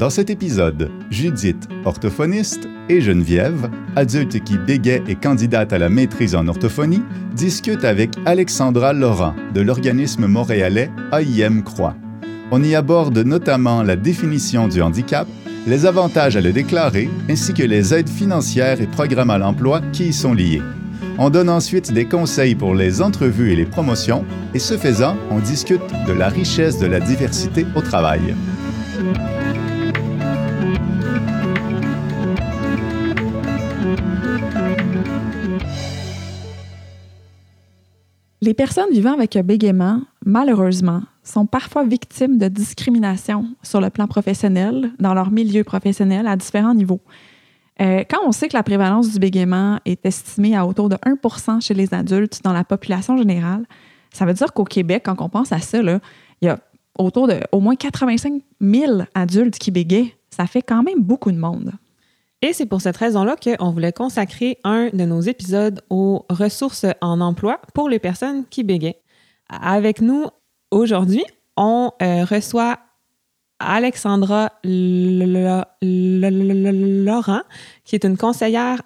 Dans cet épisode, Judith, orthophoniste, et Geneviève, adulte qui bégaie et candidate à la maîtrise en orthophonie, discutent avec Alexandra Laurent de l'organisme montréalais AIM Croix. On y aborde notamment la définition du handicap, les avantages à le déclarer, ainsi que les aides financières et programmes à l'emploi qui y sont liés. On donne ensuite des conseils pour les entrevues et les promotions, et ce faisant, on discute de la richesse de la diversité au travail. Les personnes vivant avec un bégaiement, malheureusement, sont parfois victimes de discrimination sur le plan professionnel, dans leur milieu professionnel, à différents niveaux. Euh, quand on sait que la prévalence du bégaiement est estimée à autour de 1% chez les adultes dans la population générale, ça veut dire qu'au Québec, quand on pense à ça, il y a autour de au moins 85 000 adultes qui bégayent. Ça fait quand même beaucoup de monde. Et c'est pour cette raison-là qu'on voulait consacrer un de nos épisodes aux ressources en emploi pour les personnes qui bégayent. Avec nous aujourd'hui, on euh, reçoit Alexandra Laurent, qui est une conseillère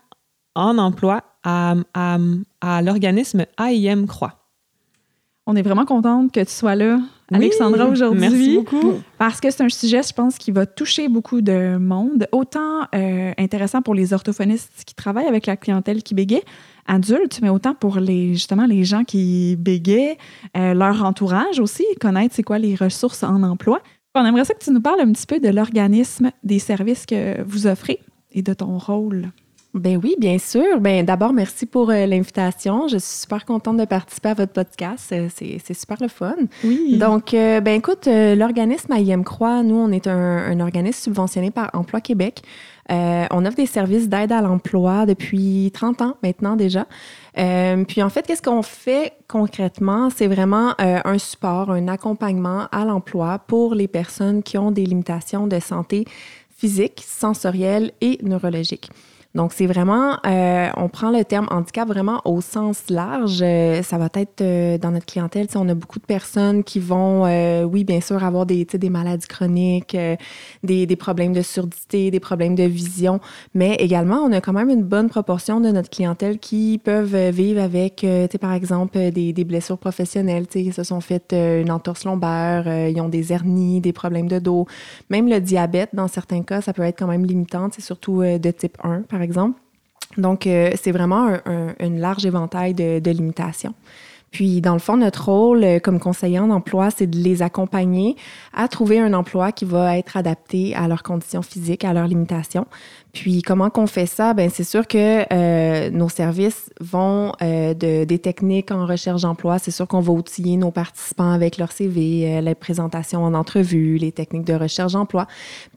en emploi à, à, l'organisme AIM Croix. On est vraiment contente que tu sois là, Alexandra, aujourd'hui. Merci beaucoup. Parce que c'est un sujet, je pense, qui va toucher beaucoup de monde. Autant euh, intéressant pour les orthophonistes qui travaillent avec la clientèle qui bégaye, adulte, mais autant pour les, justement les gens qui bégayent, euh, leur entourage aussi, connaître c'est quoi les ressources en emploi. On aimerait ça que tu nous parles un petit peu de l'organisme, des services que vous offrez et de ton rôle. Ben oui, bien sûr. Ben d'abord, merci pour euh, l'invitation. Je suis super contente de participer à votre podcast. Euh, c'est super le fun. Oui. Donc, euh, ben écoute, l'organisme AIM Croix, nous, on est un, un, organisme subventionné par Emploi Québec. on offre des services d'aide à l'emploi depuis 30 ans maintenant déjà. puis en fait, qu'est-ce qu'on fait concrètement? C'est vraiment un support, un accompagnement à l'emploi pour les personnes qui ont des limitations de santé physique, sensorielle et neurologique. Donc, c'est vraiment, euh, on prend le terme handicap vraiment au sens large. Euh, ça va être euh, dans notre clientèle, on a beaucoup de personnes qui vont, oui, bien sûr, avoir des, maladies chroniques, des, problèmes de surdité, des problèmes de vision, mais également, on a quand même une bonne proportion de notre clientèle qui peuvent vivre avec, par exemple, des, blessures professionnelles. Ils se sont fait une entorse lombaire, ils ont des hernies, des problèmes de dos. Même le diabète, dans certains cas, ça peut être quand même limitant, c'est surtout de type 1, par exemple. Donc, euh, c'est vraiment un, large éventail de, limitations. Puis, dans le fond, notre rôle euh, comme conseiller en emploi, c'est de les accompagner à trouver un emploi qui va être adapté à leurs conditions physiques, à leurs limitations. Puis, comment qu'on fait ça? Ben c'est sûr que euh, nos services vont de, des techniques en recherche d'emploi. C'est sûr qu'on va outiller nos participants avec leur CV, les présentations en entrevue, les techniques de recherche d'emploi.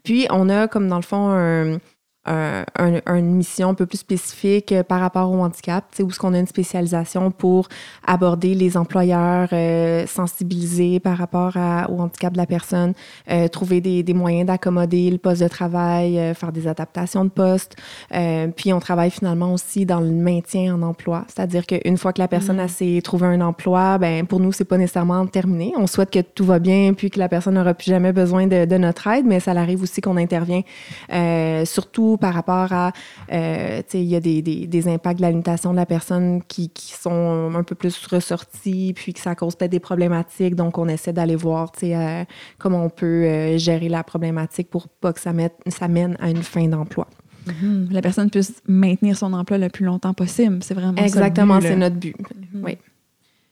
Puis, on a comme dans le fond un une mission un peu plus spécifique euh, par rapport au handicap, où est-ce qu'on a une spécialisation pour aborder les employeurs, euh, sensibiliser par rapport au handicap de la personne, euh, trouver des, des moyens d'accommoder le poste de travail, faire des adaptations de poste. puis on travaille finalement aussi dans le maintien en emploi, c'est-à-dire qu'une fois que la personne mm. a s'est trouvé un emploi, ben pour nous c'est pas nécessairement terminé. On souhaite que tout va bien puis que la personne n'aura plus jamais besoin de, de, notre aide, mais ça arrive aussi qu'on intervient surtout par rapport à, euh, il y a des, des, des, impacts de la limitation de la personne qui, qui, sont un peu plus ressortis, puis que ça cause peut-être des problématiques. Donc, on essaie d'aller voir, tu sais, euh, comment on peut euh, gérer la problématique pour pas que ça, mette, ça mène à une fin d'emploi. Mm-hmm. La personne puisse maintenir son emploi le plus longtemps possible. C'est vraiment Exactement, c'est notre but. Mm-hmm. Oui.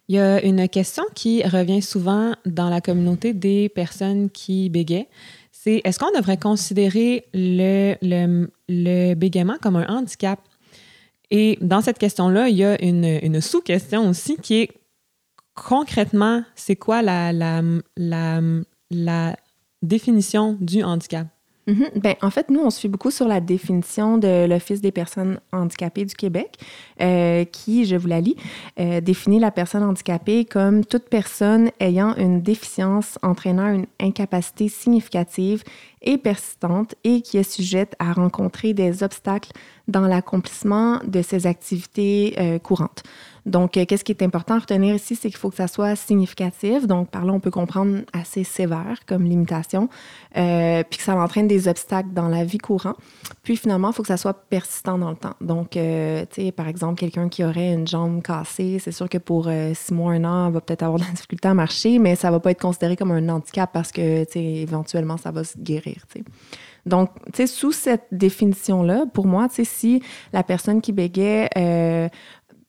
Il y a une question qui revient souvent dans la communauté des personnes qui bégayent c'est est-ce qu'on devrait considérer le, le, bégaiement comme un handicap? Et dans cette question-là, il y a une, sous-question aussi qui est concrètement, c'est quoi la définition du handicap? Mhm. ben, en fait, nous, on se fait beaucoup sur la définition de l'Office des personnes handicapées du Québec, euh, qui, je vous la lis, euh, définit la personne handicapée comme toute personne ayant une déficience entraînant une incapacité significative et persistante et qui est sujette à rencontrer des obstacles dans l'accomplissement de ses activités euh, courantes. Donc, qu'est-ce qui est important à retenir ici, c'est qu'il faut que ça soit significatif. Donc, par là, on peut comprendre assez sévère comme limitation, puis que ça entraîne des obstacles dans la vie courante. Puis, finalement, il faut que ça soit persistant dans le temps. Donc, tu sais, par exemple, quelqu'un qui aurait une jambe cassée, c'est sûr que pour six mois, un an, va peut-être avoir de la difficulté à marcher, mais ça va pas être considéré comme un handicap parce que, tu sais, éventuellement, ça va se guérir, tu sais. Donc, tu sais, sous cette définition-là, pour moi, tu sais, si la personne qui bégait, euh,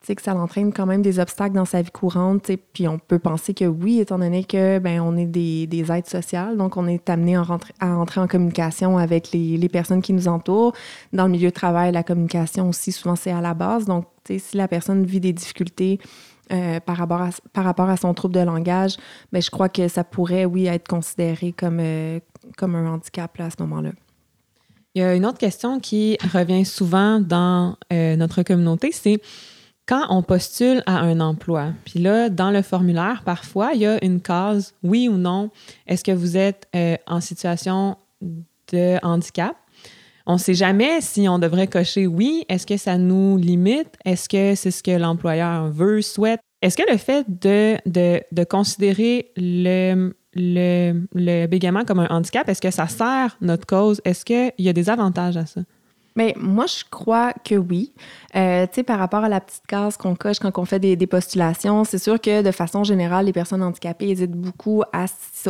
que ça l'entraîne quand même des obstacles dans sa vie courante, puis on peut penser que oui, étant donné que, ben, on est des, des aides sociales, donc on est amené à entrer en communication avec les, les, personnes qui nous entourent. Dans le milieu de travail, la communication aussi, souvent, c'est à la base. Donc, si la personne vit des difficultés, euh, par, rapport à, par rapport à son trouble de langage, ben, je crois que ça pourrait, oui, être considéré comme, euh, comme un handicap à ce moment-là. Il y a une autre question qui revient souvent dans euh, notre communauté, c'est quand on postule à un emploi. Puis là, dans le formulaire, parfois, il y a une case oui ou non. Est-ce que vous êtes euh, en situation de handicap? On ne sait jamais si on devrait cocher oui. Est-ce que ça nous limite? Est-ce que c'est ce que l'employeur veut, souhaite? Est-ce que le fait de, de, de considérer le, le, le bégaiement comme un handicap, est-ce que ça sert notre cause? Est-ce qu'il y a des avantages à ça? Mais moi, je crois que oui. Euh, tu sais, par rapport à la petite case qu'on coche quand on fait des, postulations, c'est sûr que de façon générale, les personnes handicapées hésitent beaucoup à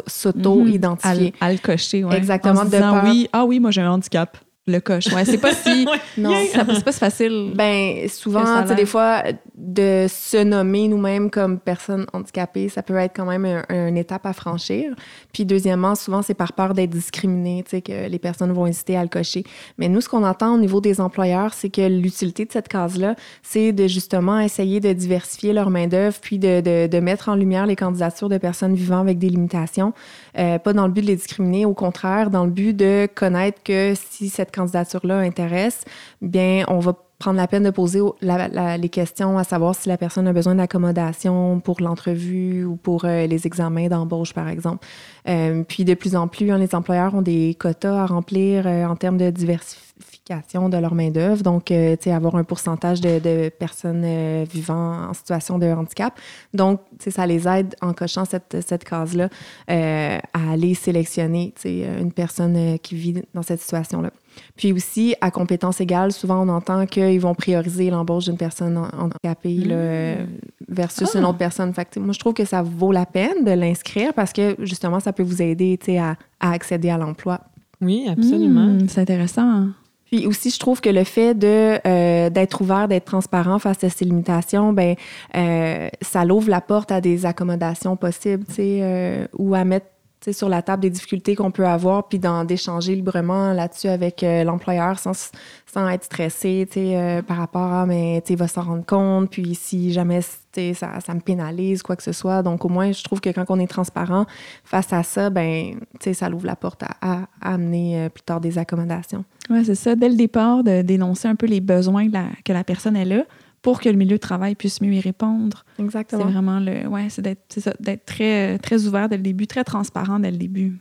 s'auto-identifier. À, le cocher, oui. Exactement. de oui, ah oui, moi j'ai un handicap le coche. Ouais, c'est pas si non, c'est pas si facile. Ben souvent, tu sais, des fois de se nommer nous-mêmes comme personne handicapée, ça peut être quand même une étape à franchir. Puis deuxièmement, souvent c'est par peur d'être discriminé, tu sais, que les personnes vont hésiter à le cocher. Mais nous, ce qu'on entend au niveau des employeurs, c'est que l'utilité de cette case-là, c'est de justement essayer de diversifier leur main d'œuvre, puis de, de, de, mettre en lumière les candidatures de personnes vivant avec des limitations, euh, pas dans le but de les discriminer, au contraire, dans le but de connaître que si cette candidature-là intéresse, bien, on va prendre la peine de poser les questions à savoir si la personne a besoin d'accommodation pour l'entrevue ou pour euh, les examens d'embauche, par exemple. Euh, puis de plus en plus, hein, les employeurs ont des quotas à remplir euh, en termes de diversification de leur main-d'œuvre. Donc, avoir un pourcentage de, personnes vivant en situation de handicap. Donc, ça les aide en cochant cette, case-là à aller sélectionner, une personne qui vit dans cette situation-là. Puis aussi, à compétences égales, souvent on entend qu'ils vont prioriser l'embauche d'une personne handicapée mmh. versus une ah! autre personne. Fait moi, je trouve que ça vaut la peine de l'inscrire parce que justement, ça peut vous aider à, à accéder à l'emploi. Oui, absolument. Mmh, c'est intéressant. Puis aussi, je trouve que le fait de euh, d'être ouvert, d'être transparent face à ces limitations, ben euh, ça l'ouvre la porte à des accommodations possibles, tu sais, euh, ou à mettre sur la table des difficultés qu'on peut avoir, puis d'échanger librement là-dessus avec euh, l'employeur sans, sans être stressé euh, par rapport à, mais il va s'en rendre compte, puis si jamais ça, ça me pénalise, quoi que ce soit. Donc, au moins, je trouve que quand on est transparent face à ça, ben, ça l'ouvre la porte à, amener euh, plus tard des accommodations. Oui, c'est ça. Dès le départ, de dénoncer un peu les besoins que la personne est là pour que le milieu de travail puisse mieux y répondre. Exactement. C'est vraiment le. Ouais, c'est d'être très, très ouvert dès le début, très transparent dès le début.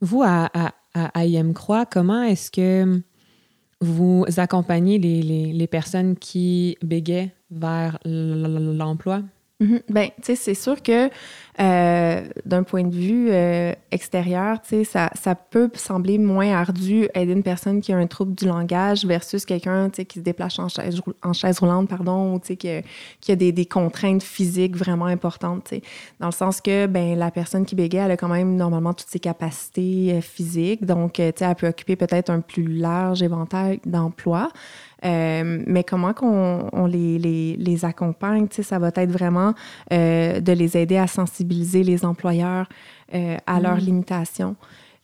Vous, à, à, à IM Croix, comment est-ce que vous accompagnez les, les, les personnes qui bégaient vers l'emploi? Mm-hmm. Ben, tu sais, c'est sûr que euh, d'un point de vue euh, extérieur, tu sais, ça, ça peut sembler moins ardu aider une personne qui a un trouble du langage versus quelqu'un, tu sais, qui se déplace en chaise, en chaise roulante, pardon, ou tu sais, qui, qui a des, des, contraintes physiques vraiment importantes, tu sais. Dans le sens que, ben, la personne qui bégaye, elle a quand même normalement toutes ses capacités euh, physiques, donc, tu sais, elle peut occuper peut-être un plus large éventail d'emplois. Euh, mais comment qu'on on les, les, les accompagne, ça va être vraiment euh, de les aider à sensibiliser les employeurs euh, à leurs mm. limitations.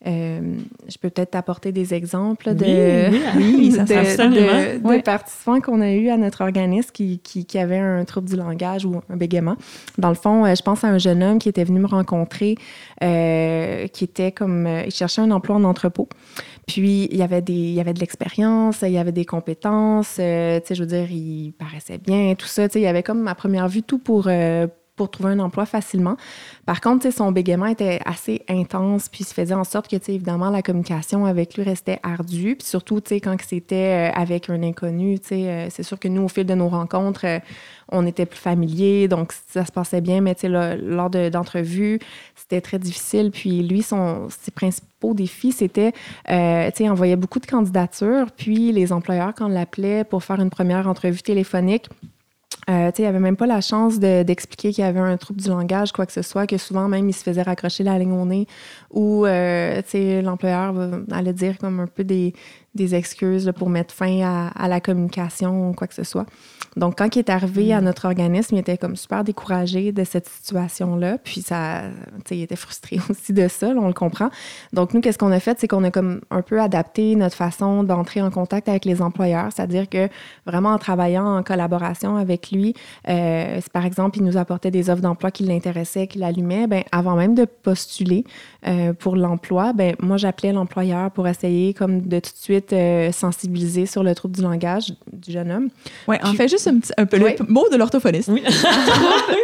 je peux peut-être apporter des exemples de, oui, ça de, participants qu'on a eu à notre organisme qui, qui, qui, avaient un trouble du langage ou un bégaiement. Dans le fond, je pense à un jeune homme qui était venu me rencontrer, qui était comme, il cherchait un emploi en entrepôt. Puis, il y avait, des, il y avait de l'expérience, il y avait des compétences, euh, tu sais, je veux dire, il paraissait bien, tout ça. Tu sais, il y avait comme, à première vue, tout pour, euh, pour trouver un emploi facilement. Par contre, son bégaiement était assez intense, puis ça faisait en sorte que, évidemment, la communication avec lui restait ardue. Puis surtout, quand c'était euh, avec un inconnu, euh, c'est sûr que nous, au fil de nos rencontres, euh, on était plus familiers, donc ça se passait bien, mais lors d'entrevues, c'était très difficile. Puis lui, ses principaux défis, c'était, euh, envoyait beaucoup de candidatures, puis les employeurs, quand on l'appelait pour faire une première entrevue téléphonique, euh, il avait même pas la chance d'expliquer qu'il y avait un trouble du langage, quoi que ce soit, que souvent même il se faisait raccrocher la ligne au nez ou euh, l'employeur allait dire comme un peu des, des excuses pour mettre fin à, la communication ou quoi que ce soit. Donc, quand il est arrivé à notre organisme, il était comme super découragé de cette situation-là. Puis, ça, il était frustré aussi de ça, on le comprend. Donc, nous, qu'est-ce qu'on a fait? C'est qu'on a comme un peu adapté notre façon d'entrer en contact avec les employeurs. C'est-à-dire que vraiment en travaillant en collaboration avec lui, euh, par exemple, il nous apportait des offres d'emploi qui l'intéressaient, qui l'allumaient, ben avant même de postuler euh, pour l'emploi, ben moi, j'appelais l'employeur pour essayer comme de tout de suite euh, sensibiliser sur le trouble du langage du jeune homme. Oui, en fait, juste un, petit, un peu le mot de l'orthophoniste.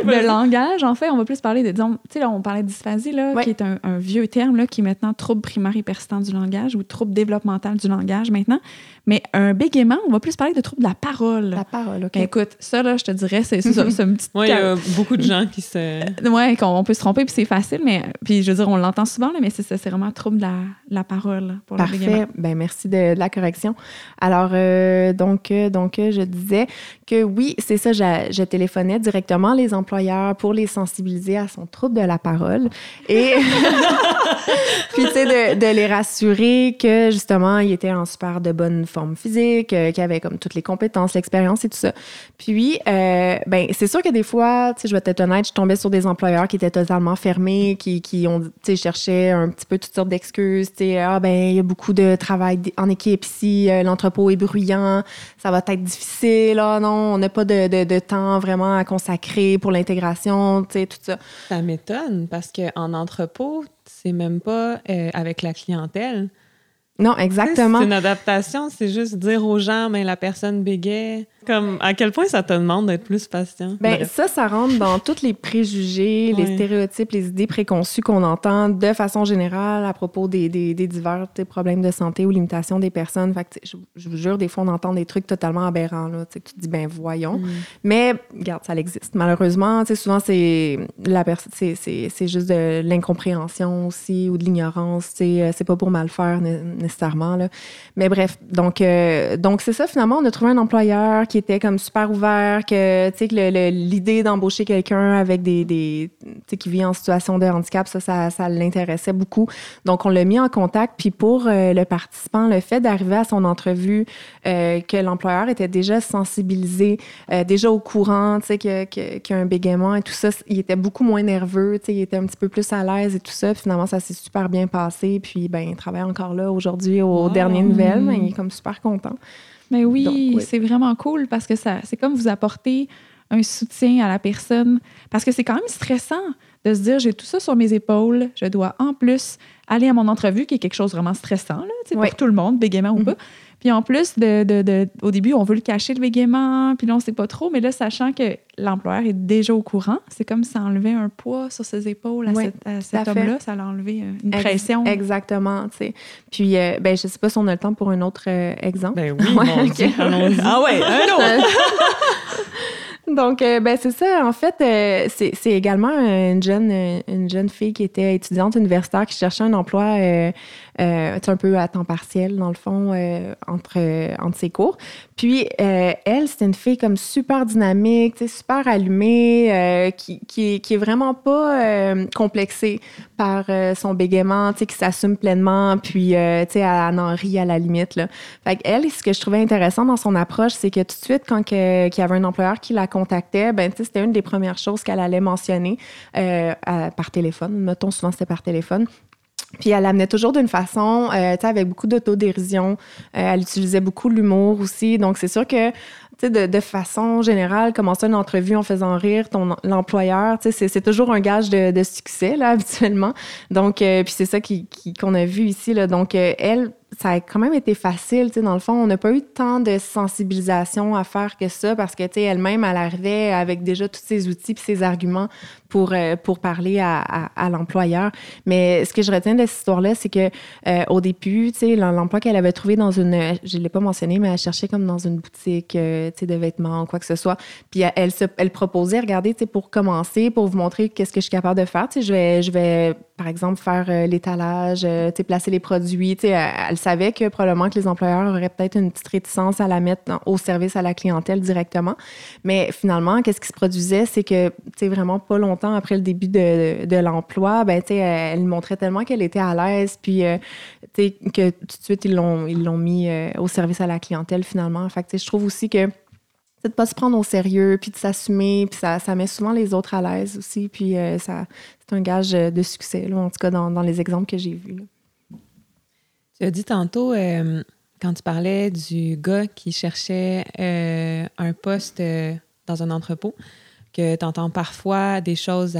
Oui. le langage, en fait, on va plus parler de, disons, tu sais, là, on parlait de dysphasie, là, qui est un, vieux terme, là, qui est maintenant trouble primaire et persistant du langage ou trouble développemental du langage maintenant. Mais un bégaiement, on va plus parler de trouble de la parole. La parole, OK. Ben, écoute, ça, là, je te dirais, c'est ça, c'est un petit... Oui, il y a beaucoup de gens qui se... Euh, oui, qu'on peut se tromper, puis c'est facile, mais... Puis, je veux dire, on l'entend souvent, là, mais c'est c'est vraiment trouble de la, la parole pour Parfait. le bégaiement. Ben merci de, la correction. Alors, euh, donc, euh, donc, je disais que oui, c'est ça, je, téléphonais directement les employeurs pour les sensibiliser à son trouble de la parole. Et puis, tu sais, de, de, les rassurer que, justement, il était en super de bonne forme physique, euh, qui avait comme toutes les compétences, l'expérience et tout ça. Puis, euh, ben, c'est sûr que des fois, tu sais, je vais être honnête, je tombais sur des employeurs qui étaient totalement fermés, qui, qui ont, tu sais, cherchaient un petit peu toutes sortes d'excuses. Tu sais, ah, ben, il y a beaucoup de travail en équipe ici, euh, l'entrepôt est bruyant, ça va être difficile, ah non, on n'a pas de, temps vraiment à consacrer pour l'intégration, tu sais, tout ça. Ça m'étonne parce qu'en entrepôt, c'est même pas avec la clientèle. Non, exactement. C'est une adaptation, c'est juste dire aux gens, mais la personne bégait. Comme, à quel point ça te demande d'être plus patient? Ben, ça, ça rentre dans tous les préjugés, les stéréotypes, les idées préconçues qu'on entend de façon générale à propos des, des, des divers problèmes de santé ou limitations des personnes. Fait que, je, je, vous jure, des fois, on entend des trucs totalement aberrants. Là, tu te dis, ben voyons. Mm. Mais, regarde, ça existe. Malheureusement, souvent, c'est la c'est juste de l'incompréhension aussi ou de l'ignorance. Euh, c'est pas pour mal faire nécessairement. Là. Mais bref, donc, euh, donc c'est ça, finalement, on a trouvé un employeur qui était comme super ouvert, que, sais, l'idée d'embaucher quelqu'un avec des, des qui vit en situation de handicap, ça, ça, l'intéressait beaucoup. Donc, on l'a mis en contact. Puis pour euh, le participant, le fait d'arriver à son entrevue, euh, que l'employeur était déjà sensibilisé, déjà au courant, tu sais, qu'il y, a un bégaiement et tout ça, il était beaucoup moins nerveux, tu sais, il était un petit peu plus à l'aise et tout ça. Puis finalement, ça s'est super bien passé. Puis, ben, il travaille encore là aujourd'hui aux dernières nouvelles, mais il est comme super content. Mais oui, c'est vraiment cool parce que ça, c'est comme vous apporter un soutien à la personne. Parce que c'est quand même stressant de se dire j'ai tout ça sur mes épaules, je dois en plus aller à mon entrevue, qui est quelque chose vraiment stressant là, pour tout le monde, bégaiement ou mm-hmm. pas. Puis en plus, de, de, de, au début, on veut le cacher, le bégaiement, puis là, on ne sait pas trop. Mais là, sachant que l'employeur est déjà au courant, c'est comme ça enlevait un poids sur ses épaules à, cet homme-là. Ça l'a enlevé euh, une pression. Exactement, tu sais. Puis, euh, ben, je ne sais pas si on a le temps pour un autre euh, exemple. Ben oui, Ah ouais, un autre! Donc, ben, c'est ça. En fait, c'est également une jeune, une jeune fille qui était étudiante universitaire qui cherchait un emploi euh, un peu à temps partiel, dans le fond, euh, entre, entre ses cours. Puis, euh, elle, c'était une fille comme super dynamique, super allumée, euh, qui, qui, est vraiment pas euh, complexée par son bégaiement, qui s'assume pleinement, puis, tu sais, elle en rit à la limite. Là. Fait elle, ce que je trouvais intéressant dans son approche, c'est que tout de suite, quand qu'il y avait un employeur qui la contactait, ben, c'était une des premières choses qu'elle allait mentionner par téléphone. Mettons, souvent, c'était par téléphone. Puis elle amenait toujours d'une façon, euh, tu sais, avec beaucoup d'autodérision. Euh, elle utilisait beaucoup l'humour aussi. Donc c'est sûr que de, façon générale, commencer une entrevue en faisant rire ton l'employeur, c'est toujours un gage de, de, succès, là, habituellement. Donc, euh, puis c'est ça qu'on qui, qu'on a vu ici, là. Donc, euh, elle, ça a quand même été facile, tu dans le fond, on n'a pas eu tant de sensibilisation à faire que ça parce que, tu elle-même, elle arrivait avec déjà tous ses outils puis ses arguments pour, euh, pour parler à, l'employeur. Mais ce que je retiens de cette histoire-là, c'est que au début, tu sais, l'emploi qu'elle avait trouvé dans une, je ne l'ai pas mentionné, mais elle cherchait comme dans une boutique, de vêtements, quoi que ce soit. Puis elle, se, elle proposait, regardez, pour commencer, pour vous montrer qu'est-ce que je suis capable de faire, je vais, je vais, par exemple, faire l'étalage, tu sais, placer les produits, sais, elle, savait que probablement que les employeurs auraient peut-être une petite réticence à la mettre au service à la clientèle directement. Mais finalement, qu'est-ce qui se produisait, c'est que, vraiment pas longtemps après le début de, de, l'emploi, ben, elle montrait tellement qu'elle était à l'aise, puis, euh, que tout de suite, ils l'ont, mis euh, au service à la clientèle finalement. Fait je trouve aussi que de pas se prendre au sérieux, puis de s'assumer, puis ça, ça met souvent les autres à l'aise aussi, puis euh, ça, c'est un gage de succès, là, en tout cas dans, dans les exemples que j'ai vus. Tu as dit tantôt, euh, quand tu parlais du gars qui cherchait euh, un poste euh, dans un entrepôt, que tu entends parfois des choses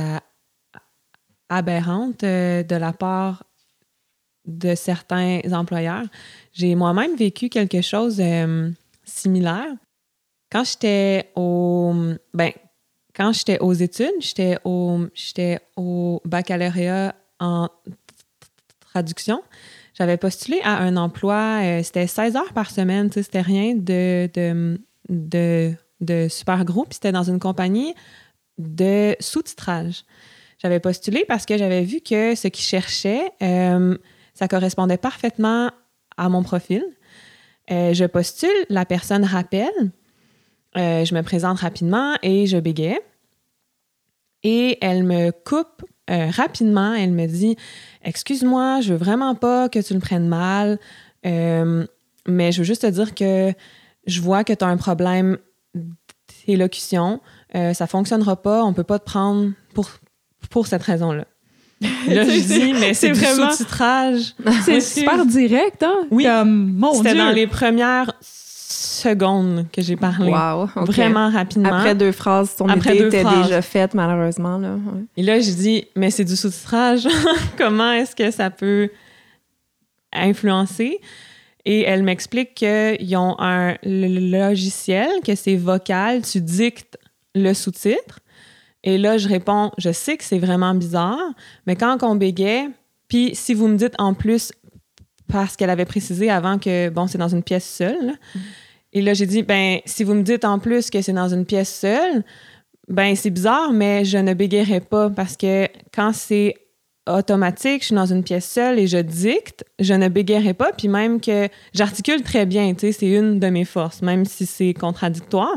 aberrantes de la part de certains employeurs. J'ai moi-même vécu quelque chose similaire. Quand j'étais au ben quand j'étais aux études, j'étais au j'étais au baccalauréat en traduction. J'avais postulé à un emploi, euh, c'était 16 heures par semaine, c'était rien de, de, de, super gros, puis c'était dans une compagnie de sous-titrage. J'avais postulé parce que j'avais vu que ce qu'ils cherchaient, euh, ça correspondait parfaitement à mon profil. Euh, je postule, la personne rappelle, je me présente rapidement et je bégaye. Et elle me coupe rapidement, elle me dit Excuse-moi, je veux vraiment pas que tu le prennes mal, euh, mais je veux juste te dire que je vois que tu as un problème d'élocution. Euh, ça fonctionnera pas, on peut pas te prendre pour, pour cette raison-là. Là, je dis, mais c'est vraiment sous-titrage. C'est super direct, hein? Oui. C'était dans les premières secondes que j'ai parlé. Wow, Vraiment rapidement. Après deux phrases, ton Après idée était déjà faite, malheureusement. Là. Et là, j'ai dit, mais c'est du sous-titrage. Comment est-ce que ça peut influencer? Et elle m'explique qu'ils ont un logiciel, que c'est vocal, tu dictes le sous-titre. Et là, je réponds, je sais que c'est vraiment bizarre, mais quand on bégait, puis si vous me dites en plus, parce qu'elle avait précisé avant que, bon, c'est dans une pièce seule. Et là, j'ai dit, ben, si vous me dites en plus que c'est dans une pièce seule, ben, c'est bizarre, mais je ne bégayerai pas parce que quand c'est automatique, je suis dans une pièce seule et je dicte, je ne bégayerai pas, puis même que j'articule très bien, tu sais, c'est une de mes forces, même si c'est contradictoire.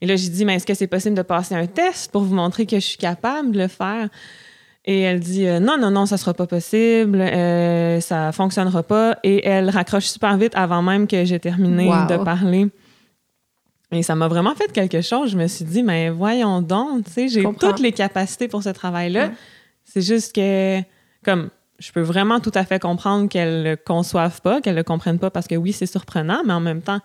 Et là, j'ai dit, mais est-ce que c'est possible de passer un test pour vous montrer que je suis capable de le faire? Et elle dit euh, non, non, non, ça sera pas possible, euh, ça fonctionnera pas. Et elle raccroche super vite avant même que j'ai terminé de parler. Et ça m'a vraiment fait quelque chose. Je me suis dit, mais voyons donc, tu sais, j'ai toutes les capacités pour ce travail-là. C'est juste que, comme, je peux vraiment tout à fait comprendre qu'elle le conçoive pas, qu'elle le comprenne pas parce que oui, c'est surprenant, mais en même temps,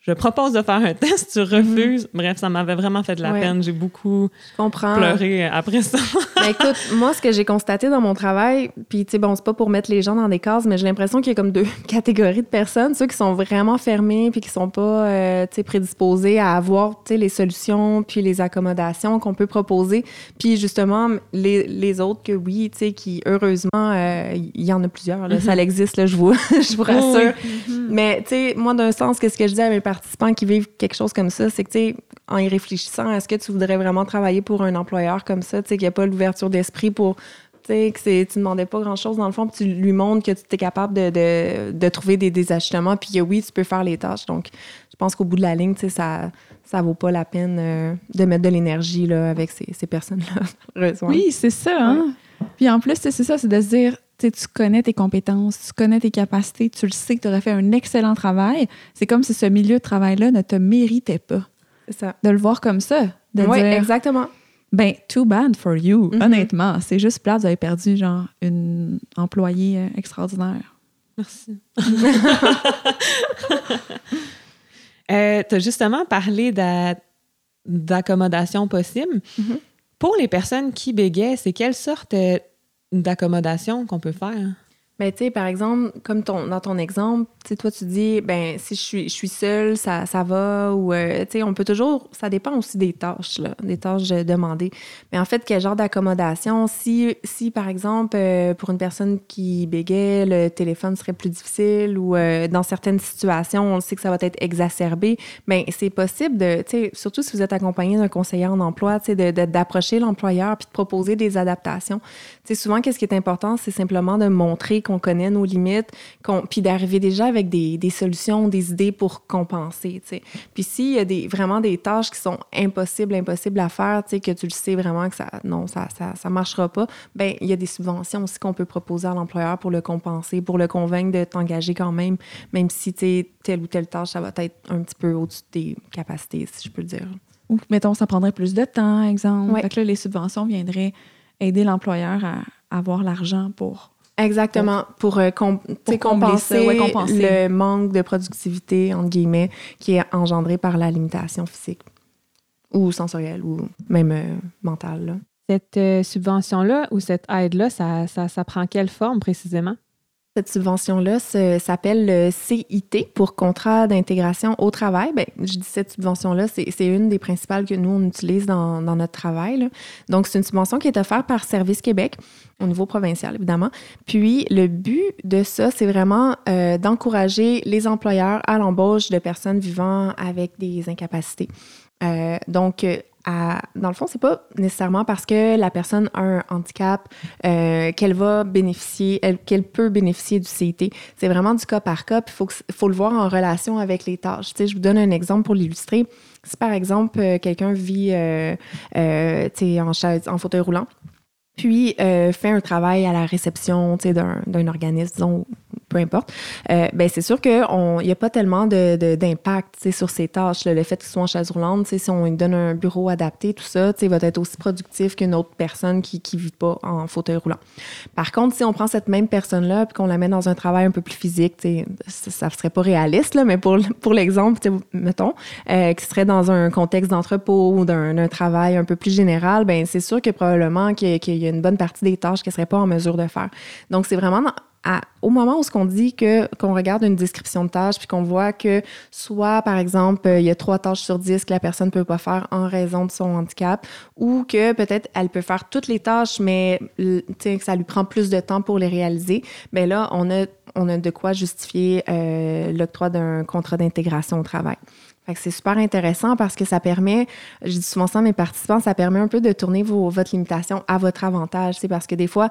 je propose de faire un test, tu refuses. Mhm. Bref, ça m'avait vraiment fait de la peine. J'ai beaucoup pleuré après ça. Mais écoute, moi, ce que j'ai constaté dans mon travail, puis tu sais, bon, c'est pas pour mettre les gens dans des cases, mais j'ai l'impression qu'il y a comme deux catégories de personnes. Ceux qui sont vraiment fermés puis qui sont pas, euh, tu sais, prédisposés à avoir, tu sais, les solutions puis les accommodations qu'on peut proposer. Puis justement, les, les autres que oui, tu sais, qui, heureusement, euh, il y en a plusieurs, là, ça mhm. existe, là, je vous, je vous rassure. Mhm. Mais tu sais, moi, d'un sens, qu'est-ce que je dis à mes participants qui vivent quelque chose comme ça, c'est que, tu sais, en y réfléchissant, est-ce que tu voudrais vraiment travailler pour un employeur comme ça, tu sais, qu'il n'y a pas l'ouverture d'esprit pour tu sais, que tu ne demandais pas grand-chose dans le fond, puis tu lui montres que tu es capable de, de, trouver des, des, ajustements, puis que oui, tu peux faire les tâches. Donc, je pense qu'au bout de la ligne, tu sais, ça ça vaut pas la peine euh, de mettre de l'énergie là, avec ces, ces personnes-là. oui, c'est ça. Hein? Puis en plus, c'est ça, c'est de se dire, tu connais tes compétences, tu connais tes capacités, tu le sais que tu aurais fait un excellent travail. C'est comme si ce milieu de travail-là ne te méritait pas. C'est ça. De le voir comme ça. Oui, exactement. Ben, too bad for you, mm-hmm. honnêtement. C'est juste plate, vous avez perdu, genre, une employée euh, extraordinaire. Merci. Euh, tu as justement parlé d'accommodation possible. Mhm. Pour les personnes qui bégayent, c'est quelle sorte euh, d'accommodation qu'on peut faire? Ben, tu sais, par exemple, comme ton, dans ton exemple, tu toi, tu dis, ben, si je suis, je suis seule, ça, ça va, ou, euh, tu sais, on peut toujours, ça dépend aussi des tâches, là, des tâches euh, demandées. Mais en fait, quel genre d'accommodation? Si, si, par exemple, euh, pour une personne qui bégait, le téléphone serait plus difficile, ou dans certaines situations, on sait que ça va être exacerbé, ben, c'est possible de, tu sais, surtout si vous êtes accompagné d'un conseiller en emploi, tu sais, d'approcher l'employeur puis de proposer des adaptations. Tu sais, souvent, qu'est-ce qui est important, c'est simplement de montrer qu'on connaît nos limites, puis d'arriver déjà avec des, des, solutions, des idées pour compenser. sais. Puis s'il y a des, vraiment des tâches qui sont impossibles, impossibles à faire, que tu le sais vraiment que ça non, ça, ça, ça marchera pas, ben il y a des subventions aussi qu'on peut proposer à l'employeur pour le compenser, pour le convaincre de t'engager quand même, même si telle ou telle tâche, ça va être un petit peu au-dessus de tes capacités, si je peux le dire. Ou, mettons, ça prendrait plus de temps, exemple. Ouais. Fait que là, les subventions viendraient aider l'employeur à avoir l'argent pour Exactement, pour, euh, com Pour compenser, ouais, le manque de productivité, entre guillemets, qui est engendré par la limitation physique ou sensorielle ou même euh, mentale. là. Cette euh, subvention-là ou cette aide-là, ça, ça, ça prend quelle forme précisément? Cette subvention-là s'appelle le CIT pour contrat d'intégration au travail. Ben, je dis cette subvention-là, c'est une des principales que nous, on utilise dans, notre travail. Donc, c'est une subvention qui est offerte par Service Québec au niveau provincial, évidemment. Puis, le but de ça, c'est vraiment euh, d'encourager les employeurs à l'embauche de personnes vivant avec des incapacités. Euh, donc, euh, dans le fond, c'est pas nécessairement parce que la personne a un handicap euh, qu'elle va bénéficier, elle- qu'elle peut bénéficier du CIT. C'est vraiment du cas par cas, puis faut, faut le voir en relation avec les tâches. Je vous donne un exemple pour l'illustrer. Si par exemple, quelqu'un vit en, en fauteuil roulant, puis fait un travail à la réception d'un organisme, disons, peu importe, euh, ben c'est sûr qu'il n'y a pas tellement de- de- d'impact tu sais, sur ses tâches. Le fait qu'il soit en chaise roulante, si on lui donne un bureau adapté, tout ça, il va être aussi productif qu'une autre personne qui ne vit pas en fauteuil roulant. Par contre, si on prend cette même personne-là puis qu'on la met dans un travail un peu plus physique, ça ne serait pas réaliste, là, mais pour, pour l'exemple, mettons, euh, qui serait dans un contexte d'entrepôt ou d'un travail un peu plus général, ben c'est sûr que probablement qu'il y, y a une bonne partie des tâches qu'elle ne serait pas en mesure de faire. Donc, c'est vraiment à- au moment où ce qu'on dit que qu'on regarde une description de tâches puis qu'on voit que soit par exemple euh, il y a trois tâches sur dix que la personne peut pas faire en raison de son handicap ou que peut-être elle peut faire toutes les tâches mais que ça lui prend plus de temps pour les réaliser mais là on a on a de quoi justifier euh, l'octroi d'un contrat d'intégration au travail. C'est super intéressant parce que ça permet, je dis souvent ça à mes participants, ça permet un peu de tourner vos, votre limitation à votre avantage. C'est parce que des fois,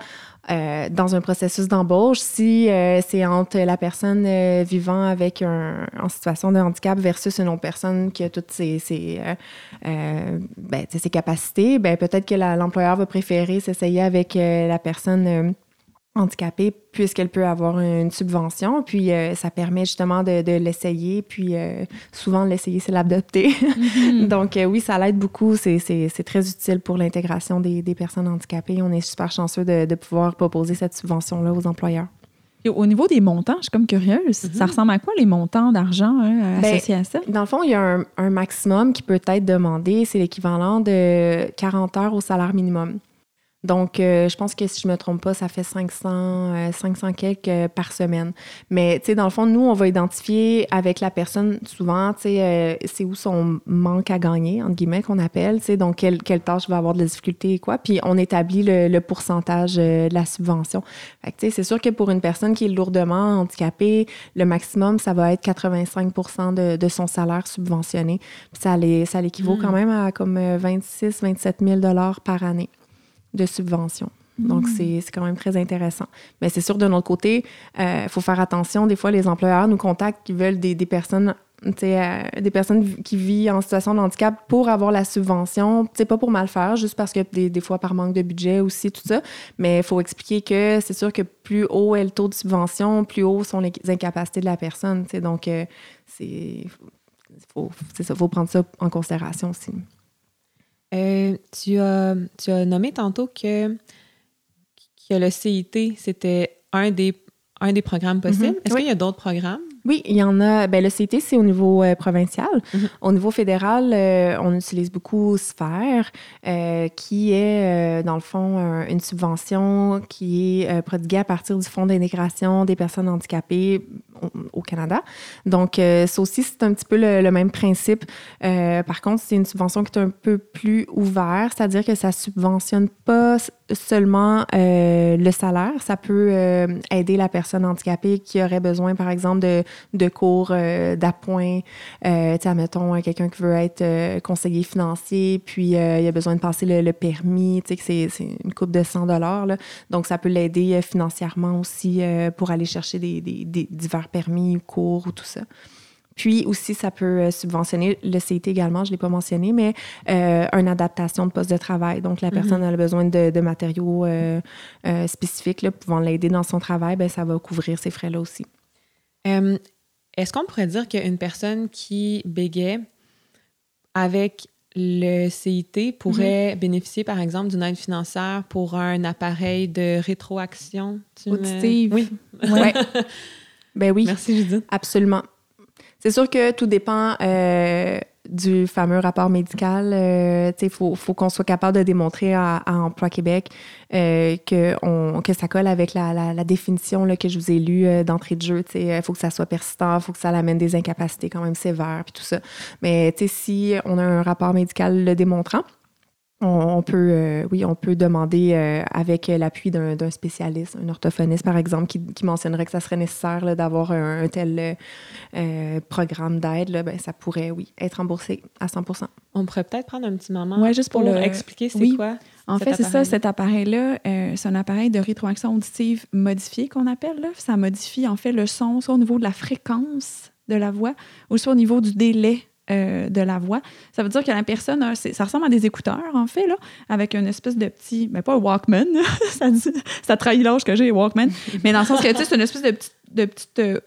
euh, dans un processus d'embauche, si euh, c'est entre la personne euh, vivant avec un, en situation de handicap versus une autre personne qui a toutes ses, ses, euh, euh, ben, ses capacités, ben, peut-être que l'employeur va préférer s'essayer avec la personne handicapée puisqu'elle peut avoir une subvention. Puis euh, ça permet justement de, de l'essayer. Puis euh, souvent, l'essayer, c'est l'adopter. Donc euh, oui, ça l'aide beaucoup. C'est- très utile pour l'intégration des, des personnes handicapées. On est super chanceux de, de pouvoir proposer cette subvention-là aux employeurs. Et au niveau des montants, je suis comme curieuse. Ça ressemble à quoi les montants d'argent hein, Ben, associés à ça? Dans le fond, il y a un, un maximum qui peut être demandé. C'est l'équivalent de 40 heures au salaire minimum. Donc, euh, je pense que si je me trompe pas, ça fait 500, euh, 500 quelques euh, par semaine. Mais, tu sais, dans le fond, nous, on va identifier avec la personne, souvent, tu sais, euh, c'est où son manque à gagner, entre guillemets, qu'on appelle, tu sais, donc quelle, quelle tâche va avoir de la difficulté et quoi. Puis, on établit le, le pourcentage euh, de la subvention. Fait que, tu sais, c'est sûr que pour une personne qui est lourdement handicapée, le maximum, ça va être 85% de, de son salaire subventionné. Puis, ça, l'é- ça l'équivaut quand même à comme euh, 26 27 000 par année de subvention. Donc, c'est c'est quand même très intéressant. Mais c'est sûr, de notre côté, il faut faire attention. Des fois, les employeurs nous contactent qui veulent des, des personnes euh, des personnes qui vivent en situation de handicap pour avoir la subvention, c'est pas pour mal faire, juste parce que des, des fois par manque de budget aussi, tout ça. Mais il faut expliquer que c'est sûr que plus haut est le taux de subvention, plus haut sont les incapacités de la personne. tu sais. Donc, euh, c'est faut, ça, faut prendre ça en considération aussi. Euh, tu, as, tu as nommé tantôt que, que le CIT, c'était un des, un des programmes possibles. Mhm. Est-ce Oui. qu'il y a d'autres programmes? Oui, il y en a. Ben, le CIT, c'est au niveau euh, provincial. Mhm. Au niveau fédéral, euh, on utilise beaucoup Sphère, euh, qui est, dans le fond, un- une subvention qui est prodiguée à partir du Fonds d'intégration des personnes handicapées au, Canada. Donc, euh, ça aussi, c'est un petit peu le, même principe. Euh, par contre, c'est une subvention qui est un peu plus ouverte, c'est-à-dire que ça subventionne pas seulement euh, le salaire, ça peut euh, aider la personne handicapée qui aurait besoin, par exemple, de, de cours d'appoint. Tu sais, admettons, euh, quelqu'un qui veut être conseiller financier, puis il a besoin de passer le, permis, tu sais, que c'est une coupe de 100 dollars. Donc, ça peut l'aider financièrement aussi pour aller chercher des- des divers permis ou cours ou tout ça. Puis aussi, ça peut euh, subventionner le CIT également, je ne l'ai pas mentionné, mais euh, une adaptation de poste de travail. Donc, la personne a besoin de, de matériaux euh, euh, spécifiques là, pouvant l'aider dans son travail, ben, ça va couvrir ces frais-là aussi. Est-ce qu'on pourrait dire qu'une personne qui bégait avec le CIT pourrait Mhm. bénéficier, par exemple, d'une aide financière pour un appareil de rétroaction? Tu me- Auditive. Oui. Ouais. ben oui. Merci, Judith. Absolument. C'est sûr que tout dépend euh, du fameux rapport médical. Euh, il faut, faut qu'on soit capable de démontrer à, à Emploi Québec euh, que, on, que ça colle avec la, la, la définition là, que je vous ai lue euh, d'entrée de jeu. Il faut que ça soit persistant, il faut que ça amène des incapacités quand même sévères, puis tout ça. Mais si on a un rapport médical le démontrant, on, on peut, euh, oui, on peut demander euh, avec l'appui d'un d'un spécialiste, un orthophoniste par exemple, qui, qui mentionnerait que ça serait nécessaire là, d'avoir un, un tel euh, programme d'aide, là, ben, ça pourrait, oui, être remboursé à 100% On pourrait peut-être prendre un petit moment Ouais, juste pour le- expliquer c'est Oui. quoi. En cet fait, c'est ça, cet appareil-là, euh, c'est un appareil de rétroaction auditive modifié qu'on appelle. Là. Ça modifie en fait le son, soit au niveau de la fréquence de la voix, ou soit au niveau du délai euh, de la voix. Ça veut dire que la personne, ça ressemble à des écouteurs, en fait, là, avec une espèce de petit, mais pas un Walkman, ça, trahit l'âge que j'ai, Walkman, mais dans le sens que, tu sais, c'est une espèce de petit, de euh,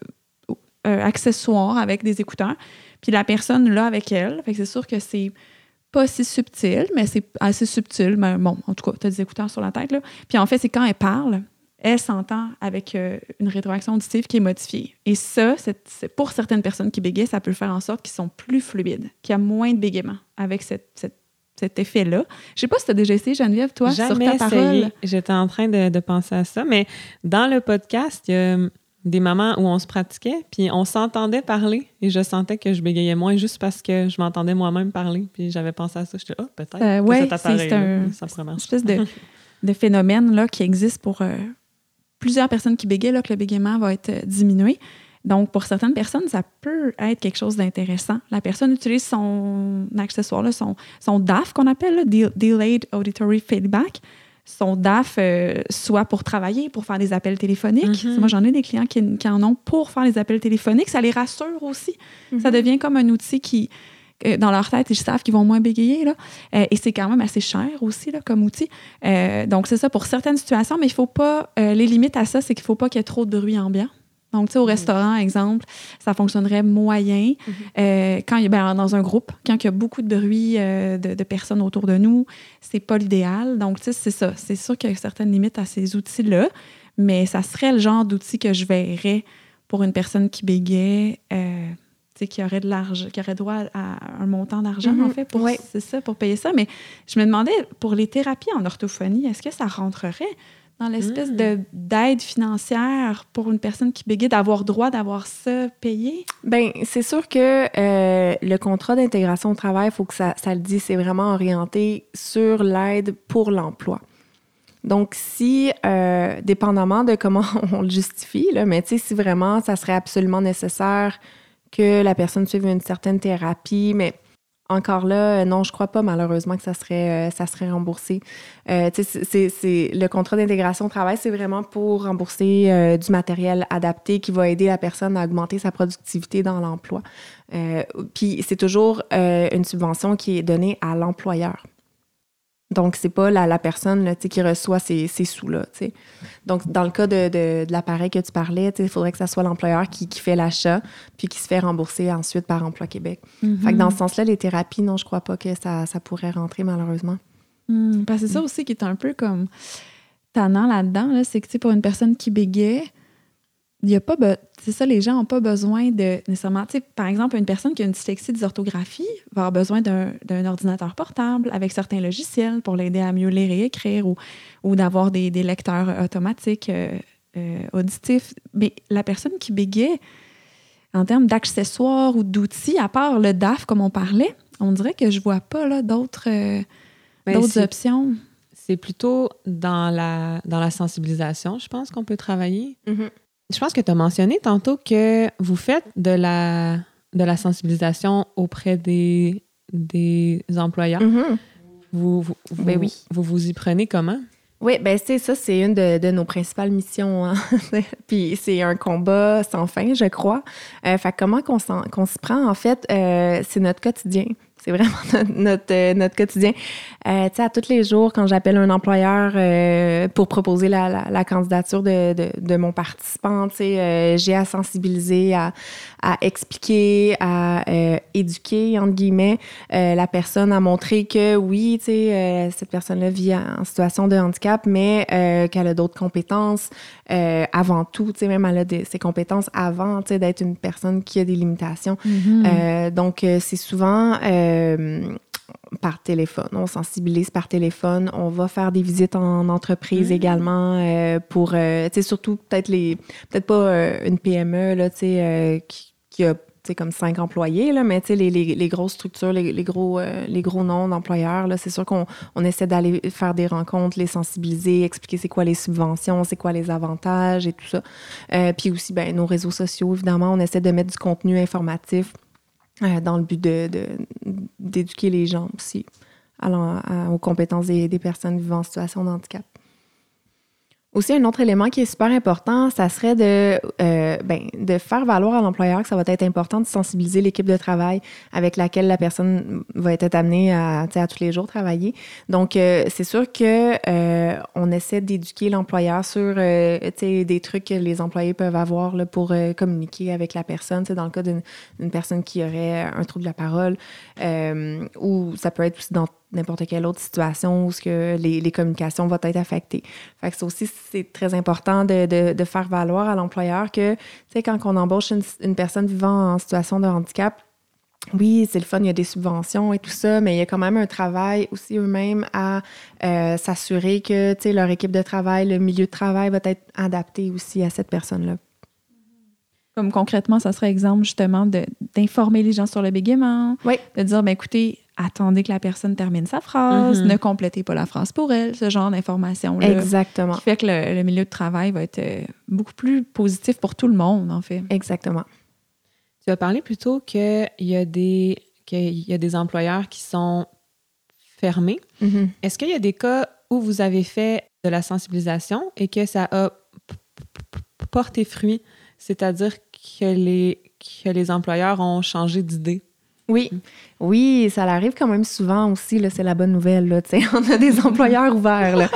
euh, accessoire avec des écouteurs. Puis la personne, là, avec elle, fait que c'est sûr que c'est pas si subtil, mais c'est assez subtil. Mais bon, en tout cas, tu as des écouteurs sur la tête. Là. Puis en fait, c'est quand elle parle, elle s'entend avec euh, une rétroaction auditive qui est modifiée. Et ça, pour certaines personnes qui bégayent, ça peut faire en sorte qu'ils sont plus fluides, qu'il y a moins de bégaiement avec cette- cette- cet effet-là. Je sais pas si tu as déjà essayé, Geneviève, toi, Jamais sur ta essayé. parole. J'étais en train de, de penser à ça, mais dans le podcast, il y a des moments où on se pratiquait, puis on s'entendait parler, et je sentais que je bégayais moins juste parce que je m'entendais moi-même parler, puis j'avais pensé à ça. J'étais, oh, peut-être Euh, cet c'est- un- une espèce de, de phénomène là, qui existe pour euh, plusieurs personnes qui bégayent, là, que le bégaiement va être euh, diminué. Donc, pour certaines personnes, ça peut être quelque chose d'intéressant. La personne utilise son accessoire, là, son, son DAF qu'on appelle, là, Del- Delayed Auditory Feedback. Son DAF, euh, soit pour travailler, pour faire des appels téléphoniques. Mhm. Moi, j'en ai des clients qui, qui en ont pour faire les appels téléphoniques. Ça les rassure aussi. Ça devient comme un outil qui, dans leur tête, ils savent qu'ils vont moins bégayer. Là. Euh, et c'est quand même assez cher aussi là, comme outil. Euh, donc, c'est ça pour certaines situations, mais il faut pas. euh, les limites à ça, c'est qu'il ne faut pas qu'il y ait trop de bruit ambiant. Donc, tu sais, au restaurant, exemple, ça fonctionnerait moyen. Quand il y a, ben, dans un groupe, quand il y a beaucoup de bruit de, de personnes autour de nous, c'est pas l'idéal. Donc, tu sais, c'est ça. C'est sûr qu'il y a certaines limites à ces outils-là, mais ça serait le genre d'outil que je verrais pour une personne qui bégait, qui aurait de l'argent, qui aurait droit à un montant d'argent, Mhm. en fait, pour, Ouais. c'est ça, pour payer ça. Mais je me demandais, pour les thérapies en orthophonie, est-ce que ça rentrerait dans l'espèce Mm. de, d'aide financière pour une personne qui bégait, d'avoir droit d'avoir ça payé? Ben, c'est sûr que euh, le contrat d'intégration au travail, il faut que ça, ça le dise, c'est vraiment orienté sur l'aide pour l'emploi. Donc, si, euh, dépendamment de comment on le justifie, là, mais si vraiment ça serait absolument nécessaire que la personne suive une certaine thérapie, mais encore là, euh, non, je crois pas malheureusement que ça serait, euh, remboursé. Euh, le contrat d'intégration au travail, c'est vraiment pour rembourser du matériel adapté qui va aider la personne à augmenter sa productivité dans l'emploi. Puis c'est toujours une subvention qui est donnée à l'employeur. Donc, c'est pas la, la personne là, qui reçoit ces, ces sous-là. Donc, dans le cas de, de- de l'appareil que tu parlais, il faudrait que ça soit l'employeur qui, qui fait l'achat puis qui se fait rembourser ensuite par Emploi Québec. Fait que dans ce sens-là, les thérapies, non, je crois pas que ça, ça pourrait rentrer malheureusement. Hmm, parce que c'est ça aussi qui est un peu comme tannant là-dedans, là, c'est que pour une personne qui bégait, il y a pas c'est ça les gens n'ont pas besoin de nécessairement tu sais par exemple une personne qui a une dyslexie dysorthographie va avoir besoin d'un d'un ordinateur portable avec certains logiciels pour l'aider à mieux lire et écrire ou, ou d'avoir des, des lecteurs automatiques euh, euh, auditifs mais la personne qui bégait en termes d'accessoires ou d'outils à part le DAF comme on parlait on dirait que je vois pas là d'autres euh, Ben, d'autres c'est- options C'est plutôt dans la, dans la sensibilisation, je pense qu'on peut travailler. Mhm. Je pense que tu as mentionné tantôt que vous faites de la, de la sensibilisation auprès des, des employeurs. Mhm. Vous, vous, vous- Ben oui. vous vous y prenez comment? Oui, ben c'est ça, c'est une de, de nos principales missions. hein. Puis c'est un combat sans fin, je crois. Euh, fait que comment qu'on s'y prend, en fait, euh, c'est notre quotidien. C'est vraiment notre, notre, euh, quotidien. Euh, tu sais, à tous les jours, quand j'appelle un employeur euh, pour proposer la, la, candidature de, de, mon participant, tu sais, j'ai à sensibiliser, à, à expliquer, à éduquer, entre guillemets, la personne, à montrer que oui, tu sais, cette personne-là vit en situation de handicap, mais qu'elle a d'autres compétences euh, avant tout, tu sais, même elle a des- ses compétences avant, tu sais, d'être une personne qui a des limitations. Euh, donc, euh, c'est souvent par téléphone. On sensibilise par téléphone. On va faire des visites en entreprise également euh, pour, euh, tu sais, surtout peut-être les, peut-être pas euh, une PME, là, tu sais, qui, qui a comme cinq employés, là, mais les, les, les grosses structures, les, les gros, euh, les gros noms d'employeurs, c'est sûr qu'on on essaie d'aller faire des rencontres, les sensibiliser, expliquer c'est quoi les subventions, c'est quoi les avantages et tout ça. Euh, puis aussi, ben, nos réseaux sociaux, évidemment, on essaie de mettre du contenu informatif euh, dans le but de, de- d'éduquer les gens aussi aux compétences des personnes vivant en situation de handicap. Aussi, un autre élément qui est super important, ça serait de, euh, ben, de faire valoir à l'employeur que ça va être important de sensibiliser l'équipe de travail avec laquelle la personne va être amenée à, à tous les jours travailler. Donc, euh, c'est sûr que euh, on essaie d'éduquer l'employeur sur euh, des trucs que les employés peuvent avoir là, pour euh, communiquer avec la personne. Dans le cas d'une personne qui aurait un trouble de la parole, euh, ou ça peut être aussi dans n'importe quelle autre situation où ce que les, les communications vont être affectées. Fait que ça aussi, c'est très important de, de, de faire valoir à l'employeur que, tu sais, quand on embauche une, une personne vivant en situation de handicap, oui, c'est le fun, il y a des subventions et tout ça, mais il y a quand même un travail aussi eux-mêmes à euh, s'assurer que, tu sais, leur équipe de travail, le milieu de travail va être adapté aussi à cette personne-là. Comme concrètement, ça serait exemple justement d'informer les gens sur le bégaiement, Oui. de dire, ben écoutez, attendez que la personne termine sa phrase, Mhm. ne complétez pas la phrase pour elle, ce genre d'informations-là. Exactement. Qui fait que le, le milieu de travail va être euh, beaucoup plus positif pour tout le monde, en fait. Exactement. Tu as parlé plutôt qu'il y, a des- y a des employeurs qui sont fermés. Mhm. Est-ce qu'il y a des cas où vous avez fait de la sensibilisation et que ça a porté fruit, c'est-à-dire que les, que les employeurs ont changé d'idée? Oui, oui, ça arrive quand même souvent aussi, c'est la bonne nouvelle, là, on a des employeurs ouverts, là.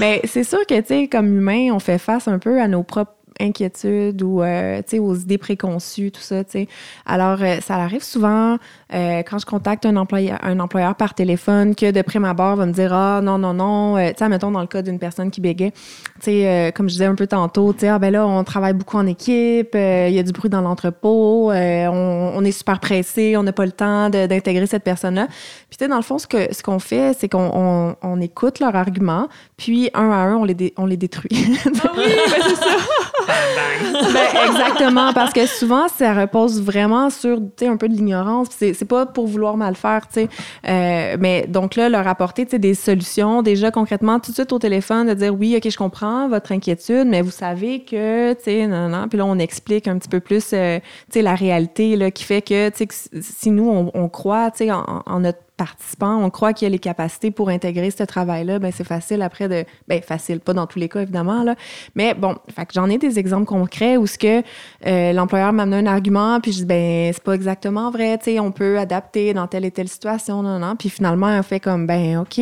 Mais c'est sûr que, comme humain, on fait face un peu à nos propres inquiétudes ou, euh, tu sais, aux idées préconçues, tout ça, tu sais. Alors, euh, ça arrive souvent euh, quand je contacte un employeur, un employeur par téléphone que de prime abord va me dire ah non non non, euh, tu sais, mettons dans le cas d'une personne qui bégait, tu sais, euh, comme je disais un peu tantôt, tu sais, ah ben là on travaille beaucoup en équipe, euh, il y a du bruit dans l'entrepôt, euh, on, on est super pressé, on n'a pas le temps d'intégrer cette personne-là. Puis tu sais, dans le fond, ce que ce qu'on fait, c'est qu'on on, on écoute leurs arguments, puis un à un on les dé- on les détruit. Ben, exactement, parce que souvent, ça repose vraiment sur, un peu de l'ignorance. C'est, pas pour vouloir mal faire, tu sais. Euh, mais donc là, leur apporter, des solutions, déjà concrètement, tout de suite au téléphone, de dire, oui, OK, je comprends votre inquiétude, mais vous savez que, tu sais, non, non. Puis là, on explique un petit peu plus, euh, tu sais, la réalité, là, qui fait que, tu sais, si nous, on, croit, tu sais, en notre participant, on croit qu'il y a les capacités pour intégrer ce travail-là, ben c'est facile après de... Ben facile, pas dans tous les cas, évidemment, là. Mais bon, fait que j'en ai des exemples concrets où ce que euh, l'employeur m'amène un argument, puis je dis, ben c'est pas exactement vrai, tu sais, on peut adapter dans telle et telle situation, non, non. Puis finalement, on fait comme, ben OK,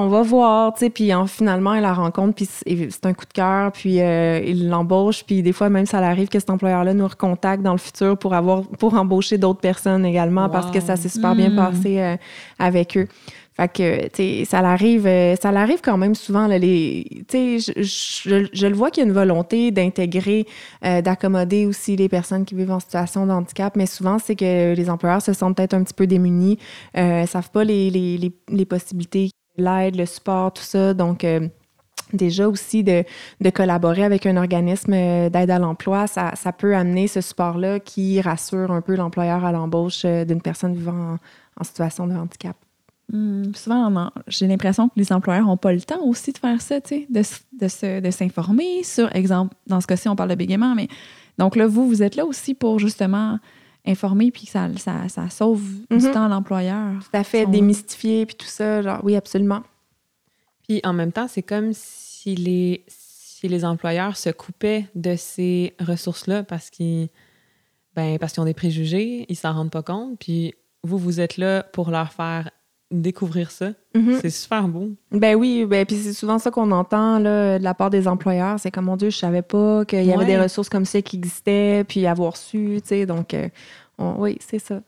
on va voir, tu sais, puis finalement, il la rencontre, puis c'est un coup de cœur, puis euh, il l'embauche, puis des fois, même, ça arrive que cet employeur-là nous recontacte dans le futur pour avoir pour embaucher d'autres personnes également, parce que ça s'est super bien hmm. passé euh, avec eux. Fait que, tu sais, ça l'arrive, euh, ça l'arrive quand même souvent, là, les, tu sais, je, je, le vois qu'il y a une volonté d'intégrer, d'accommoder aussi les personnes qui vivent en situation de handicap, mais souvent, c'est que les employeurs se sentent peut-être un petit peu démunis, euh, savent pas les, les, les, les possibilités l'aide, le support, tout ça. Donc, euh, déjà aussi de, collaborer avec un organisme euh, d'aide à l'emploi, ça, peut amener ce support-là qui rassure un peu l'employeur à l'embauche euh, d'une personne vivant en, situation de handicap. Hmm, souvent, j'ai l'impression que les employeurs n'ont pas le temps aussi de faire ça, de, de, de s'informer sur, exemple, dans ce cas-ci, on parle de bégaiement, mais donc là, vous, vous êtes là aussi pour justement informer puis que ça, ça, ça sauve du mhm. temps à l'employeur. Tout à fait, démystifier puis tout ça, genre, oui, absolument. Puis en même temps, c'est comme si les, si les employeurs se coupaient de ces ressources-là parce qu'ils ben, parce qu'ils ont des préjugés, ils s'en rendent pas compte, puis vous, vous êtes là pour leur faire découvrir ça. Mhm. C'est super beau. Ben oui, ben, puis c'est souvent ça qu'on entend là, de la part des employeurs. C'est comme, mon Dieu, je savais pas qu'il y avait des ressources comme ça qui existaient, puis avoir su, tu sais. Donc, euh, oui, c'est ça.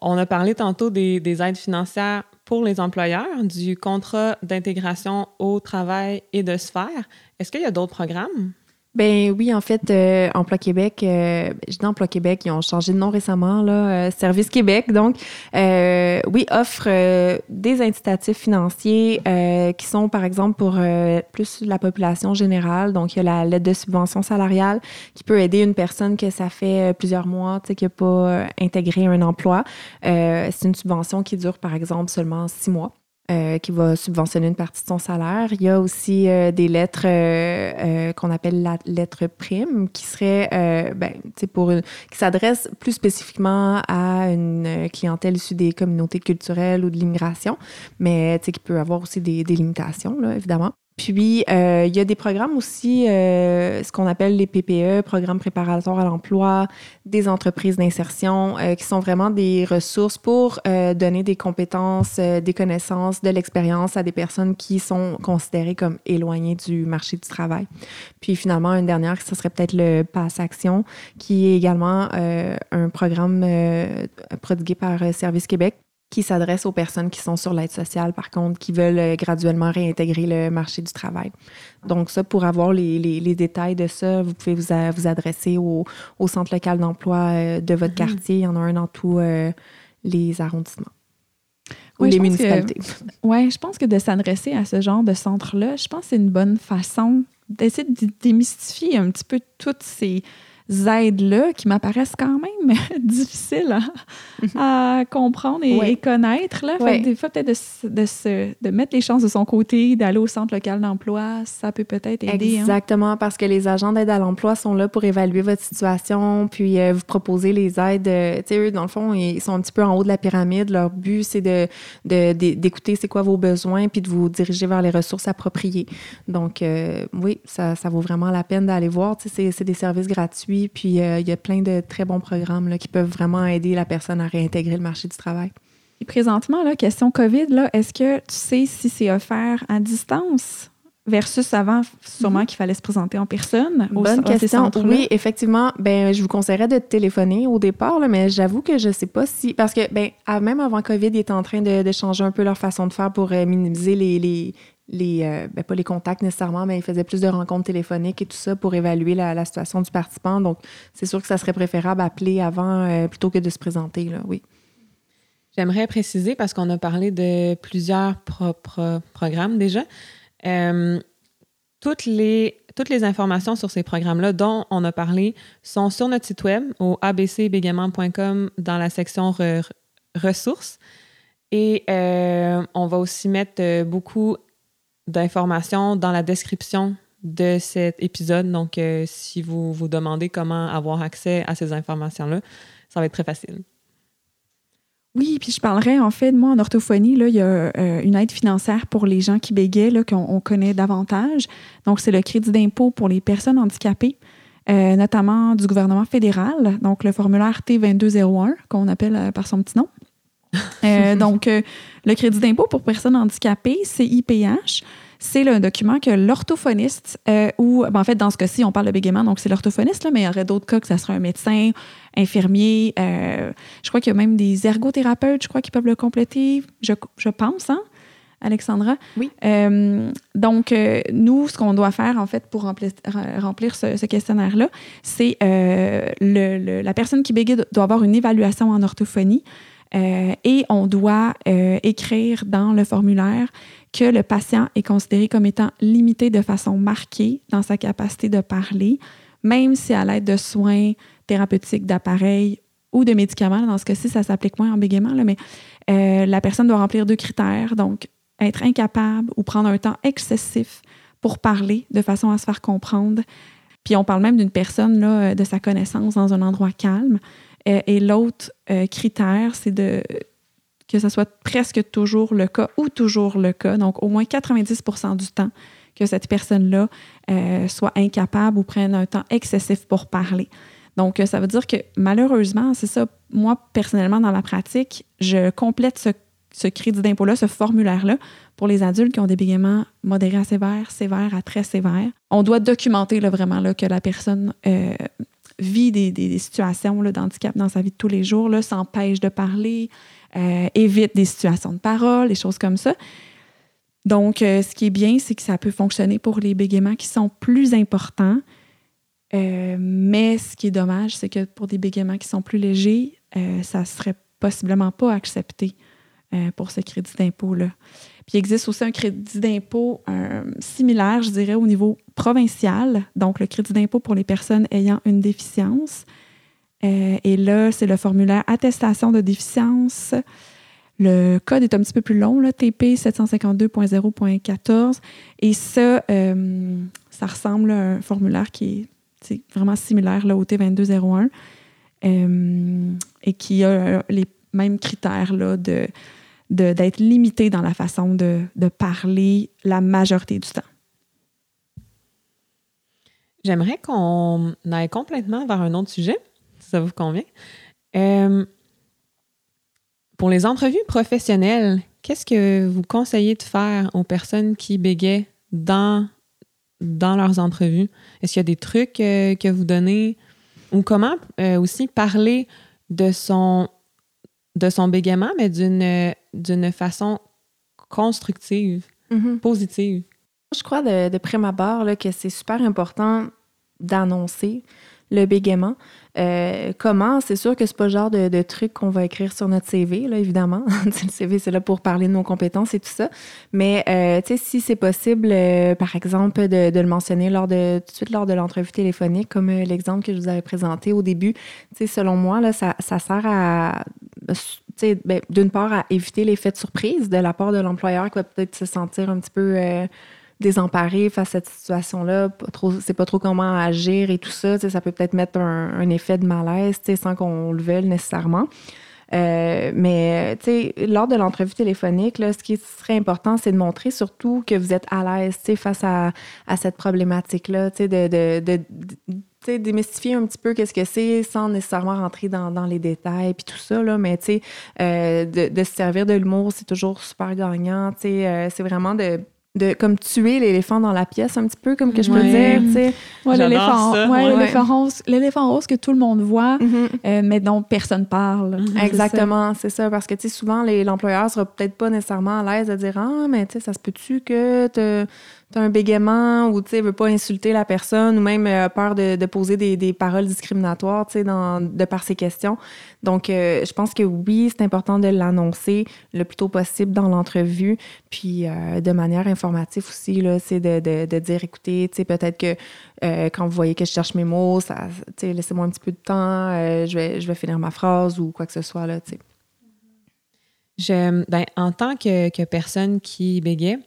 On a parlé tantôt des, des aides financières pour les employeurs, du contrat d'intégration au travail et de sphère. Est-ce qu'il y a d'autres programmes? Ben oui, en fait, euh, Emploi Québec, euh, je dis Emploi Québec, ils ont changé de nom récemment, là, euh, Service Québec, donc, euh, oui, offre des incitatifs financiers qui sont, par exemple, pour plus la population générale. Donc, il y a la lettre de subvention salariale qui peut aider une personne que ça fait plusieurs mois, tu sais, qui n'a pas intégré un emploi. C'est une subvention qui dure, par exemple, seulement six mois. Euh, qui va subventionner une partie de son salaire. Il y a aussi euh, des lettres euh, qu'on appelle la lettre prime, qui serait ben, pour qui s'adresse plus spécifiquement à une clientèle issue des communautés culturelles ou de l'immigration, mais qui peut avoir aussi des, des limitations, là, évidemment. Puis, euh, il y a des programmes aussi, euh, ce qu'on appelle les PPE, programmes préparatoires à l'emploi, des entreprises d'insertion, euh, qui sont vraiment des ressources pour donner des compétences, des connaissances, de l'expérience à des personnes qui sont considérées comme éloignées du marché du travail. Puis finalement, une dernière, ce serait peut-être le Pass Action, qui est également un programme prodigué par Service Québec qui s'adresse aux personnes qui sont sur l'aide sociale, par contre, qui veulent euh, graduellement réintégrer le marché du travail. Donc ça, pour avoir les, les, détails de ça, vous pouvez vous, vous adresser au, au, centre local d'emploi euh, de votre mhm. quartier. Il y en a un dans tous euh, les arrondissements. Ou les municipalités. Oui, je pense que de s'adresser à ce genre de centre-là, je pense que c'est une bonne façon d'essayer de démystifier un petit peu toutes ces aides-là qui m'apparaissent quand même difficiles à, comprendre et, connaître. Là. des fois, peut-être de, de, mettre les chances de son côté, d'aller au centre local d'emploi, ça peut peut-être aider. Hein. Exactement, parce que les agents d'aide à l'emploi sont là pour évaluer votre situation, puis euh, vous proposer les aides. Euh, tu sais, eux, dans le fond, ils sont un petit peu en haut de la pyramide. Leur but, c'est de, d'écouter c'est quoi vos besoins, puis de vous diriger vers les ressources appropriées. Donc, euh, oui, ça, ça vaut vraiment la peine d'aller voir. Tu sais, c'est des services gratuits puis euh, il y a plein de très bons programmes là, qui peuvent vraiment aider la personne à réintégrer le marché du travail. Et présentement, la question COVID, est-ce que tu sais si c'est offert à distance versus avant, sûrement mhm. qu'il fallait se présenter en personne? Bonne question. Oui, effectivement. Ben, je vous conseillerais de téléphoner au départ, mais j'avoue que je ne sais pas si. Parce que, ben, même avant COVID, ils étaient en train de, changer un peu leur façon de faire pour euh, minimiser les, les, euh, ben, pas les contacts nécessairement, mais ils faisaient plus de rencontres téléphoniques et tout ça pour évaluer la, situation du participant. Donc, c'est sûr que ça serait préférable d'appeler avant euh, plutôt que de se présenter, là, oui. J'aimerais préciser, parce qu'on a parlé de plusieurs propres programmes déjà, euh, toutes, les, toutes les informations sur ces programmes-là dont on a parlé sont sur notre site web au abcbégaiement.com dans la section ressources. Et on va aussi mettre beaucoup d'informations dans la description de cet épisode. Donc, euh, si vous vous demandez comment avoir accès à ces informations-là, ça va être très facile. Oui, puis je parlerai en fait, moi, en orthophonie, là, il y a euh, une aide financière pour les gens qui bégaient, qu'on connaît davantage. Donc, c'est le crédit d'impôt pour les personnes handicapées, euh, notamment du gouvernement fédéral. Donc, le formulaire T2201, qu'on appelle par son petit nom. Euh, donc, euh, le crédit d'impôt pour personnes handicapées, CIPH, c'est le document que l'orthophoniste, euh, ou ben, en fait, dans ce cas-ci, on parle de bégaiement, donc c'est l'orthophoniste, mais il y aurait d'autres cas que ça serait un médecin, infirmier, je crois qu'il y a même des ergothérapeutes, je crois, qui peuvent le compléter, je, je pense, hein, Alexandra? Oui. Donc, nous, ce qu'on doit faire, en fait, pour remplir, remplir ce, ce questionnaire-là, c'est le, le- la personne qui bégaye doit avoir une évaluation en orthophonie euh, et on doit euh, écrire dans le formulaire que le patient est considéré comme étant limité de façon marquée dans sa capacité de parler, même si à l'aide de soins thérapeutiques, d'appareils ou de médicaments, dans ce cas-ci, ça s'applique moins en bégaiement, là, mais euh, la personne doit remplir deux critères, donc être incapable ou prendre un temps excessif pour parler de façon à se faire comprendre. Puis on parle même d'une personne là, de sa connaissance dans un endroit calme. Euh, et l'autre euh, critère, c'est de que ce soit presque toujours le cas ou toujours le cas, donc au moins 90% du temps que cette personne-là euh, soit incapable ou prenne un temps excessif pour parler. Donc, ça veut dire que malheureusement, c'est ça, moi, personnellement, dans ma pratique, je complète ce, ce crédit d'impôt-là, ce formulaire-là, pour les adultes qui ont des bégaiements modérés à sévères, sévères à très sévères. On doit documenter là, vraiment là, que la personne vit des, des- des situations d'handicap dans sa vie de tous les jours, s'empêche de parler, euh, évite des situations de parole, des choses comme ça. Donc, euh, ce qui est bien, c'est que ça peut fonctionner pour les bégaiements qui sont plus importants. Euh, mais ce qui est dommage, c'est que pour des bégaiements qui sont plus légers, ça ne serait possiblement pas accepté pour ce crédit d'impôt-là. Puis il existe aussi un crédit d'impôt euh, similaire, je dirais, au niveau provincial. Donc, le crédit d'impôt pour les personnes ayant une déficience. Euh, et là, c'est le formulaire attestation de déficience. Le code est un petit peu plus long, TP 752.0.14. Et ça, euh, ça ressemble à un formulaire qui est vraiment similaire là, au T2201 euh, et qui a les mêmes critères là, de- d'être limité dans la façon de, de parler la majorité du temps. J'aimerais qu'on aille complètement vers un autre sujet, si ça vous convient. Euh, pour les entrevues professionnelles, qu'est-ce que vous conseillez de faire aux personnes qui bégaient dans, dans leurs entrevues? Est-ce qu'il y a des trucs euh, que vous donnez? Ou comment euh, aussi parler de son, de son bégaiement, mais d'une, d'une façon constructive, Mhm. positive? Je crois de, de prime abord là, que c'est super important d'annoncer le bégaiement. Euh, comment? C'est sûr que c'est pas le genre de, de truc qu'on va écrire sur notre CV, là, évidemment. Le CV, c'est là pour parler de nos compétences et tout ça. Mais, euh, tu sais, si c'est possible, euh, par exemple, de, de le mentionner lors de, tout de suite lors de l'entrevue téléphonique, comme l'exemple que je vous avais présenté au début, tu sais, selon moi, là, ça, ça sert à, ben, d'une part, à éviter l'effet de surprise de la part de l'employeur qui va peut-être se sentir un petit peu euh, désemparé face à cette situation-là, c'est pas trop comment agir et tout ça. Ça peut peut-être mettre un, effet de malaise sans qu'on le veuille nécessairement. Euh, mais lors de l'entrevue téléphonique, ce qui serait important, c'est de montrer surtout que vous êtes à l'aise face à, cette problématique-là, démystifier un petit peu qu'est-ce que c'est sans nécessairement rentrer dans, dans les détails puis tout ça, là, mais tu sais, euh, de, de se servir de l'humour, c'est toujours super gagnant, tu sais, euh, c'est vraiment de, de comme tuer l'éléphant dans la pièce un petit peu, comme que je peux Ouais. dire, tu sais. Ouais, l'éléphant, ça. ouais, Ouais. l'éléphant rose, l'éléphant rose que tout le monde voit, Mhm. euh, mais dont personne parle. Ça. Exactement, c'est ça. Parce que, tu sais, souvent, les- l'employeur sera peut-être pas nécessairement à l'aise de dire Ah, mais tu sais, ça se peut-tu que tu as un bégaiement ou, tu veut pas insulter la personne ou même euh, peur de, poser des, paroles discriminatoires, tu sais, de par ses questions. Donc, euh, je pense que oui, c'est important de l'annoncer le plus tôt possible dans l'entrevue. Puis, euh, de manière informative aussi, là, c'est de, dire écoutez, tu sais, peut-être que quand vous voyez que je cherche mes mots, ça, tu sais, laissez-moi un petit peu de temps, je, vais, je vais finir ma phrase ou quoi que ce soit, là, tu sais. Je, ben, en tant que, personne qui bégait,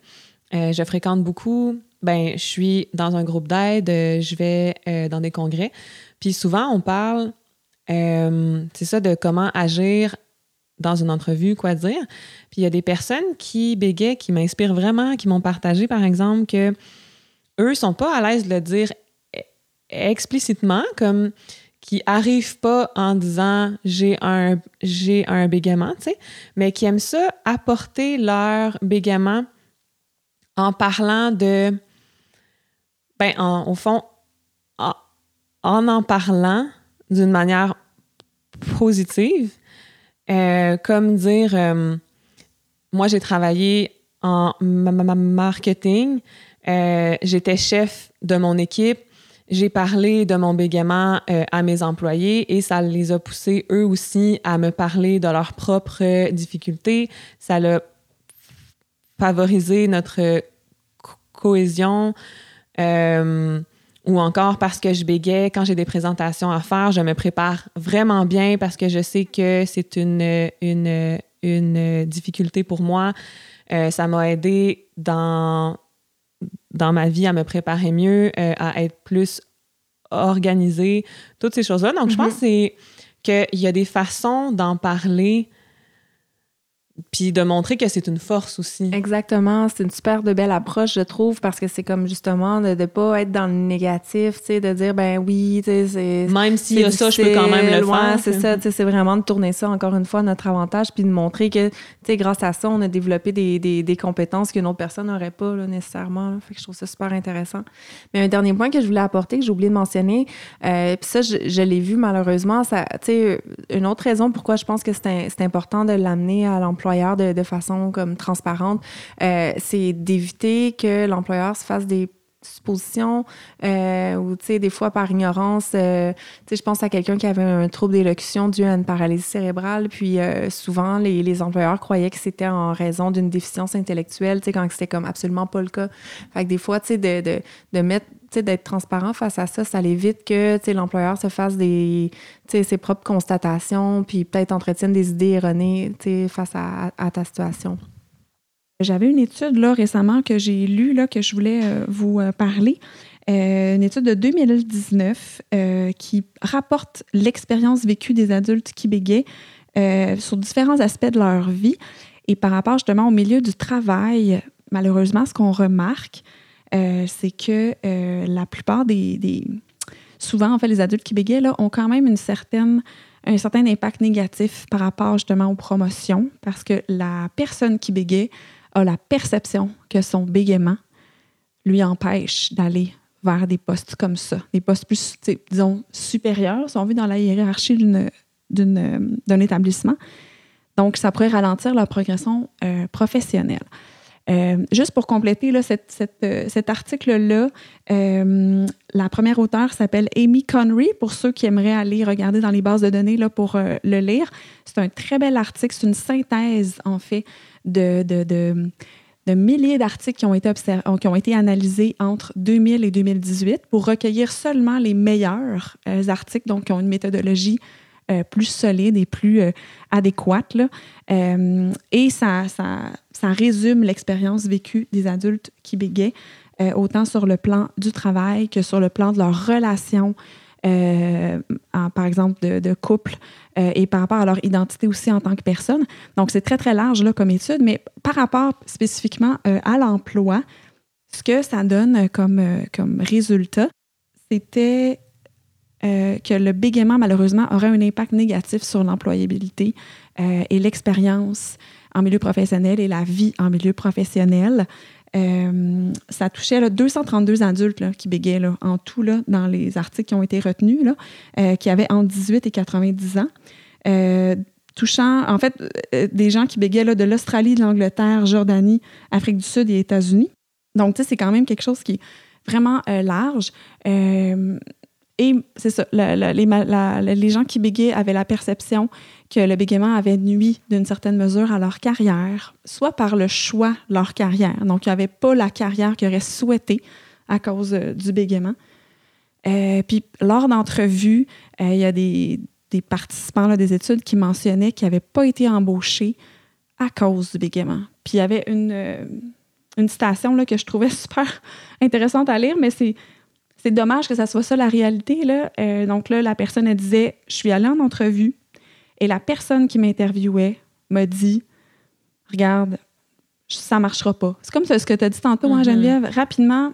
euh, je fréquente beaucoup. Ben, je suis dans un groupe d'aide, euh, je vais euh, dans des congrès. Puis souvent, on parle, c'est ça, de comment agir dans une entrevue, quoi dire. Puis il y a des personnes qui bégaient, qui m'inspirent vraiment, qui m'ont partagé, par exemple, que eux sont pas à l'aise de le dire e- explicitement, comme qui arrivent pas en disant j'ai un j'ai un bégaiement, tu sais, mais qui aiment ça apporter leur bégaiement en parlant de ben au fond en, en parlant d'une manière positive, euh, comme dire euh, moi j'ai travaillé en marketing, euh, j'étais chef de mon équipe, j'ai parlé de mon bégaiement à mes employés et ça les a poussés eux aussi à me parler de leurs propres difficultés. Ça a favorisé notre cohésion. Euh, ou encore parce que je bégais quand j'ai des présentations à faire, je me prépare vraiment bien parce que je sais que c'est une, une, une difficulté pour moi. Euh, ça m'a aidé dans dans ma vie à me préparer mieux, euh, à être plus organisée, toutes ces choses-là. Donc, je pense mm-hmm. qu'il y a des façons d'en parler puis de montrer que c'est une force aussi. Exactement. C'est une super de belle approche, je trouve, parce que c'est comme justement de ne pas être dans le négatif, tu sais, de dire, ben oui, tu sais, c'est. Même si y a ça, je peux quand même le faire. c'est ça, tu sais, c'est vraiment de tourner ça, encore une fois, à notre avantage, puis de montrer que, tu sais, grâce à ça, on a développé des, des, des compétences qu'une autre personne n'aurait pas, là, nécessairement. Fait que je trouve ça super intéressant. Mais un dernier point que je voulais apporter, que j'ai oublié de mentionner, euh, puis ça, je, je l'ai vu malheureusement, ça, tu sais, une autre raison pourquoi je pense que c'est important de l'amener à l'emploi de, façon comme transparente, euh, c'est d'éviter que l'employeur se fasse des suppositions euh, ou tu sais des fois par ignorance euh, tu sais je pense à quelqu'un qui avait un trouble d'élocution dû à une paralysie cérébrale puis souvent les, les, employeurs croyaient que c'était en raison d'une déficience intellectuelle tu sais quand c'était comme absolument pas le cas. Fait des fois tu sais de, de, de mettre d'être transparent face à ça, ça évite que l'employeur se fasse ses propres constatations, puis peut-être entretienne des idées erronées face à, ta situation. J'avais une étude là, récemment que j'ai lue, que je voulais euh, vous euh, parler. Euh, une étude de 2019 qui rapporte l'expérience vécue des adultes qui bégaient sur différents aspects de leur vie. Et par rapport justement au milieu du travail, malheureusement, ce qu'on remarque, euh, c'est que euh, la plupart des, Souvent, en fait, les adultes qui bégayent ont quand même une certaine, un certain impact négatif par rapport justement aux promotions, parce que la personne qui bégaye a la perception que son bégaiement lui empêche d'aller vers des postes comme ça, des postes plus, disons, supérieurs, si on veut, dans la hiérarchie d'un établissement. Donc, ça pourrait ralentir leur progression euh, professionnelle. Euh, juste pour compléter euh, cet article-là, euh, la première auteure s'appelle Amy Connery, pour ceux qui aimeraient aller regarder dans les bases de données pour le lire. C'est un très bel article, c'est une synthèse, en fait, de, milliers d'articles qui, qui ont été analysés entre 2000 et 2018 pour recueillir seulement les meilleurs articles, donc qui ont une méthodologie plus solide et plus adéquate. Là. et ça, ça, ça résume l'expérience vécue des adultes qui bégaient, euh, autant sur le plan du travail que sur le plan de leur relation, euh, par exemple, de, couple euh, et par rapport à leur identité aussi en tant que personne. Donc, c'est très, très large là, comme étude, mais par rapport spécifiquement à l'emploi, ce que ça donne comme, comme résultat, c'était que le bégaiement, malheureusement, aurait un impact négatif sur l'employabilité et l'expérience en milieu professionnel et la vie en milieu professionnel. Euh, ça touchait là, 232 adultes qui bégaient là, en tout dans les articles qui ont été retenus, euh, qui avaient entre 18 et 90 ans. Euh, touchant, en fait, des gens qui bégaient de l'Australie, de l'Angleterre, Jordanie, Afrique du Sud et États-Unis. Donc, tu c'est quand même quelque chose qui est vraiment large. Et c'est ça, les, les, gens qui bégaient avaient la perception que le bégaiement avait nuit d'une certaine mesure à leur carrière, soit par le choix de leur carrière. Donc, il n'y avait pas la carrière qu'ils auraient souhaité à cause euh, du bégaiement. Euh, puis, lors d'entrevues, euh, il y a des, participants là, des études qui mentionnaient qu'ils n'avaient pas été embauchés à cause du bégaiement. Puis, il y avait une, une citation là, que je trouvais super intéressante à lire, mais c'est c'est dommage que ça soit ça la réalité. Là. donc là, la personne elle disait Je suis allée en entrevue, et la personne qui m'interviewait m'a dit Regarde, ça ne marchera pas. C'est comme ce que tu as dit tantôt, hein, mm-hmm. Geneviève. Rapidement,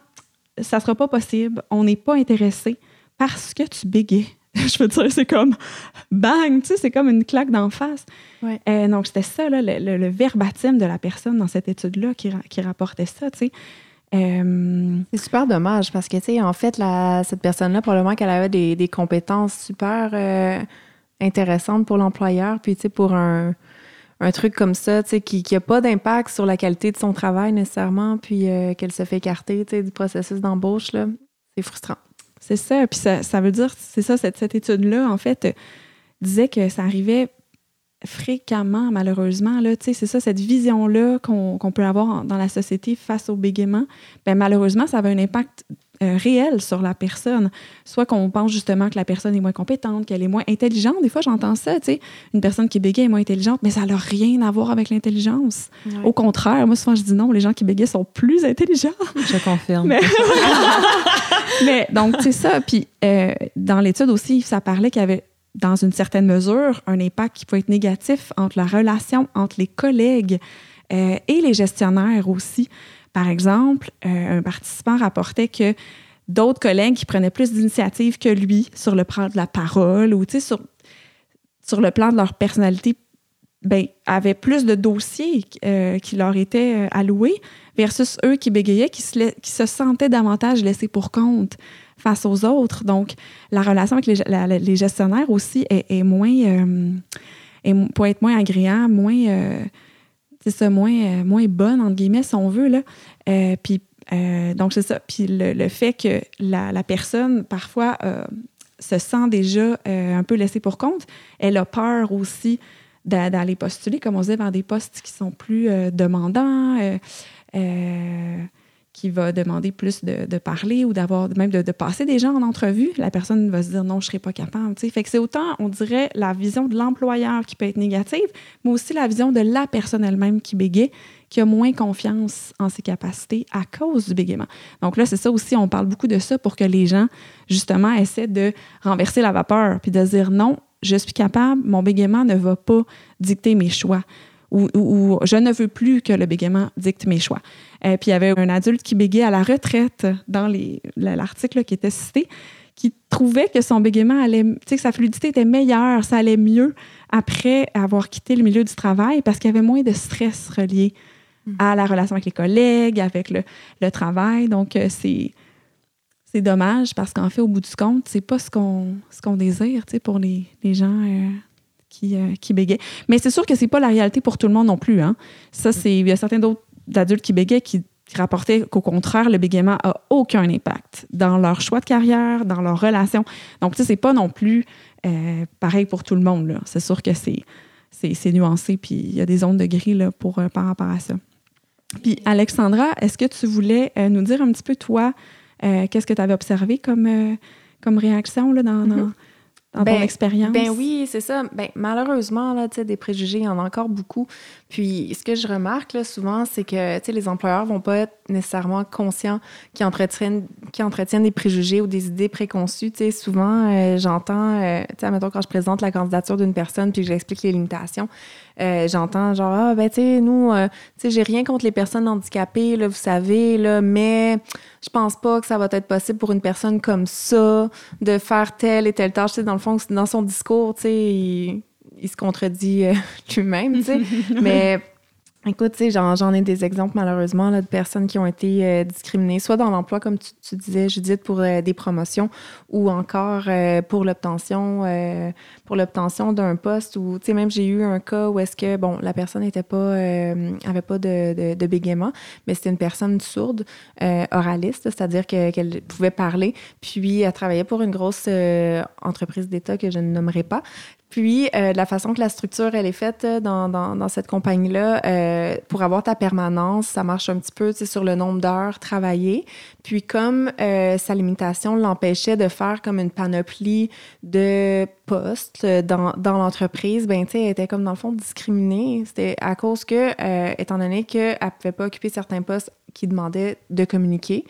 ça ne sera pas possible. On n'est pas intéressé parce que tu bégais. je veux dire, c'est comme bang, tu sais, c'est comme une claque d'en face. Ouais. Euh, donc, c'était ça, là, le, le- le verbatim de la personne dans cette étude-là qui, ra- qui rapportait ça, tu sais. Euh, C'est super dommage parce que, tu sais, en fait, la, cette personne-là, probablement qu'elle avait des, des compétences super euh, intéressantes pour l'employeur. Puis, tu sais, pour un, un truc comme ça, tu sais, qui n'a pas d'impact sur la qualité de son travail nécessairement, puis euh, qu'elle se fait écarter, tu sais, du processus d'embauche, là, c'est frustrant. C'est ça. Puis ça, ça veut dire, c'est ça, cette, cette étude-là, en fait, disait que ça arrivait fréquemment, malheureusement. Là, c'est ça, cette vision-là qu'on qu'on peut avoir en- dans la société face au bégaiement. Ben, malheureusement, ça avait un impact euh, réel sur la personne. Soit qu'on pense justement que la personne est moins compétente, qu'elle est moins intelligente. Des fois, j'entends ça, tu sais. Une personne qui bégaye est moins intelligente, mais ça n'a rien à voir avec l'intelligence. Au contraire, moi, souvent, je dis non, les gens qui bégayent sont plus intelligents. Je confirme. Mais, Mais donc, c'est ça. Puis, euh, dans l'étude aussi, ça parlait qu'il y avait, dans une certaine mesure, un impact qui peut être négatif entre la relation entre les collègues euh, et les gestionnaires aussi. Par exemple, euh, un participant rapportait que d'autres collègues qui prenaient plus d'initiative que lui sur le plan de la parole ou, sur, sur le plan de leur personnalité, ben, avaient plus de dossiers euh, qui leur étaient alloués versus eux qui bégayaient, qui se sentaient davantage laissés pour compte face aux autres. Donc, la relation avec les, gestionnaires aussi est, moins, euh, est peut être moins agréable, moins, euh, c'est ça, moins, euh, moins bonne, entre guillemets, si on veut. Là. Euh, puis, donc, c'est ça. Puis le, fait que la, la personne, parfois, se sent déjà un peu laissée pour compte, elle a peur aussi d'a- d'aller postuler, comme on disait, vers des postes qui sont plus demandants, euh, qui va demander plus de, parler ou d'avoir même de, passer des gens en entrevue. La personne va se dire non, je ne serai pas capable. tu sais. Fait c'est autant, on dirait, la vision de l'employeur qui peut être négative, mais aussi la vision de la personne elle-même qui bégaye, qui a moins confiance en ses capacités à cause du bégaiement. Donc là, c'est ça aussi, on parle beaucoup de ça pour que les gens, justement, essaient de renverser la vapeur, puis de dire non, je suis capable, mon bégaiement ne va pas dicter mes choix. Ou- ou je ne veux plus que le bégaiement dicte mes choix. Euh, puis il y avait un adulte qui bégayait à la retraite dans l'article qui était cité, qui trouvait que son bégaiement allait, que sa fluidité était meilleure, ça allait mieux après avoir quitté le milieu du travail parce qu'il y avait moins de stress relié à la relation avec les collègues, avec le, le travail. Donc, euh, c'est c'est dommage parce qu'en fait, au bout du compte, c'est pas ce qu'on ce qu'on désire tu sais, pour les, les gens euh, qui, euh, qui. Mais c'est sûr que c'est pas la réalité pour tout le monde non plus. Hein. Ça, c'est il y a certains d'autres adultes qui bégaient qui, rapportaient qu'au contraire, le bégaiement a aucun impact dans leur choix de carrière, dans leur relation. Donc, tu sais, c'est pas non plus euh, pareil pour tout le monde. C'est sûr que c'est c'est nuancé, puis il y a des zones de gris là, pour, euh, par rapport à ça. Puis, Alexandra, est-ce que tu voulais euh, nous dire un petit peu, toi, qu'est-ce que tu avais observé comme, comme réaction là, dans, dans, dans ton Ben- expérience? Ben oui, c'est ça. Ben, malheureusement, là, des préjugés, il y en a encore beaucoup. Puis, ce que je remarque là, souvent, c'est que les employeurs vont pas être nécessairement conscients qu'ils entretiennent, qu'ils entretiennent des préjugés ou des idées préconçues. Souvent, euh, j'entends, euh, admettons, quand je présente la candidature d'une personne puis que j'explique les limitations, euh, j'entends genre, ah, ben, tu sais, nous, euh, tu sais, j'ai rien contre les personnes handicapées, là, vous savez, là, mais je pense pas que ça va être possible pour une personne comme ça de faire telle et telle tâche. Tu sais, dans le fond, dans son discours, tu sais, il, il se contredit euh, lui-même, tu sais. Mais écoute, j'en, ai des exemples, malheureusement, là, de personnes qui ont été euh, discriminées, soit dans l'emploi, comme tu, disais, Judith, pour euh, des promotions, ou encore euh, pour l'obtention pour l'obtention d'un poste sais, même j'ai eu un cas où est-ce que, bon, la personne n'était pas, avait pas de, de, mais c'était une personne sourde, oraliste, c'est-à-dire que- qu'elle pouvait parler, puis elle travaillait pour une grosse entreprise d'État que je ne nommerai pas. Puis, euh, la façon que la structure, elle est faite euh, dans, dans, dans cette compagnie-là, euh, pour avoir ta permanence, ça marche un petit peu sur le nombre d'heures travaillées. Puis, comme euh, sa limitation l'empêchait de faire comme une panoplie de postes euh, dans, dans l'entreprise, ben, tu sais, elle était comme dans le fond discriminée. C'était à cause que, euh, étant donné qu'elle ne pouvait pas occuper certains postes qui demandait de communiquer,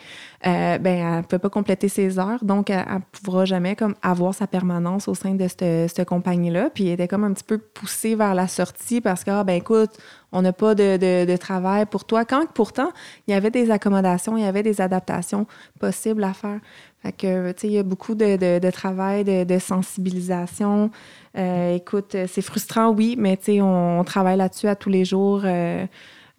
euh, ben, elle ne peut pas compléter ses heures, donc elle ne pourra jamais comme, avoir sa permanence au sein de cette, cette compagnie-là. Puis elle était comme un petit peu poussée vers la sortie parce que, ah, ben écoute, on n'a pas de, de, travail pour toi. Quand pourtant, il y avait des accommodations, il y avait des adaptations possibles à faire. Fait que, il y a beaucoup de, de travail, de, sensibilisation. Euh, écoute, c'est frustrant, oui, mais on, travaille là-dessus à tous les jours. Euh,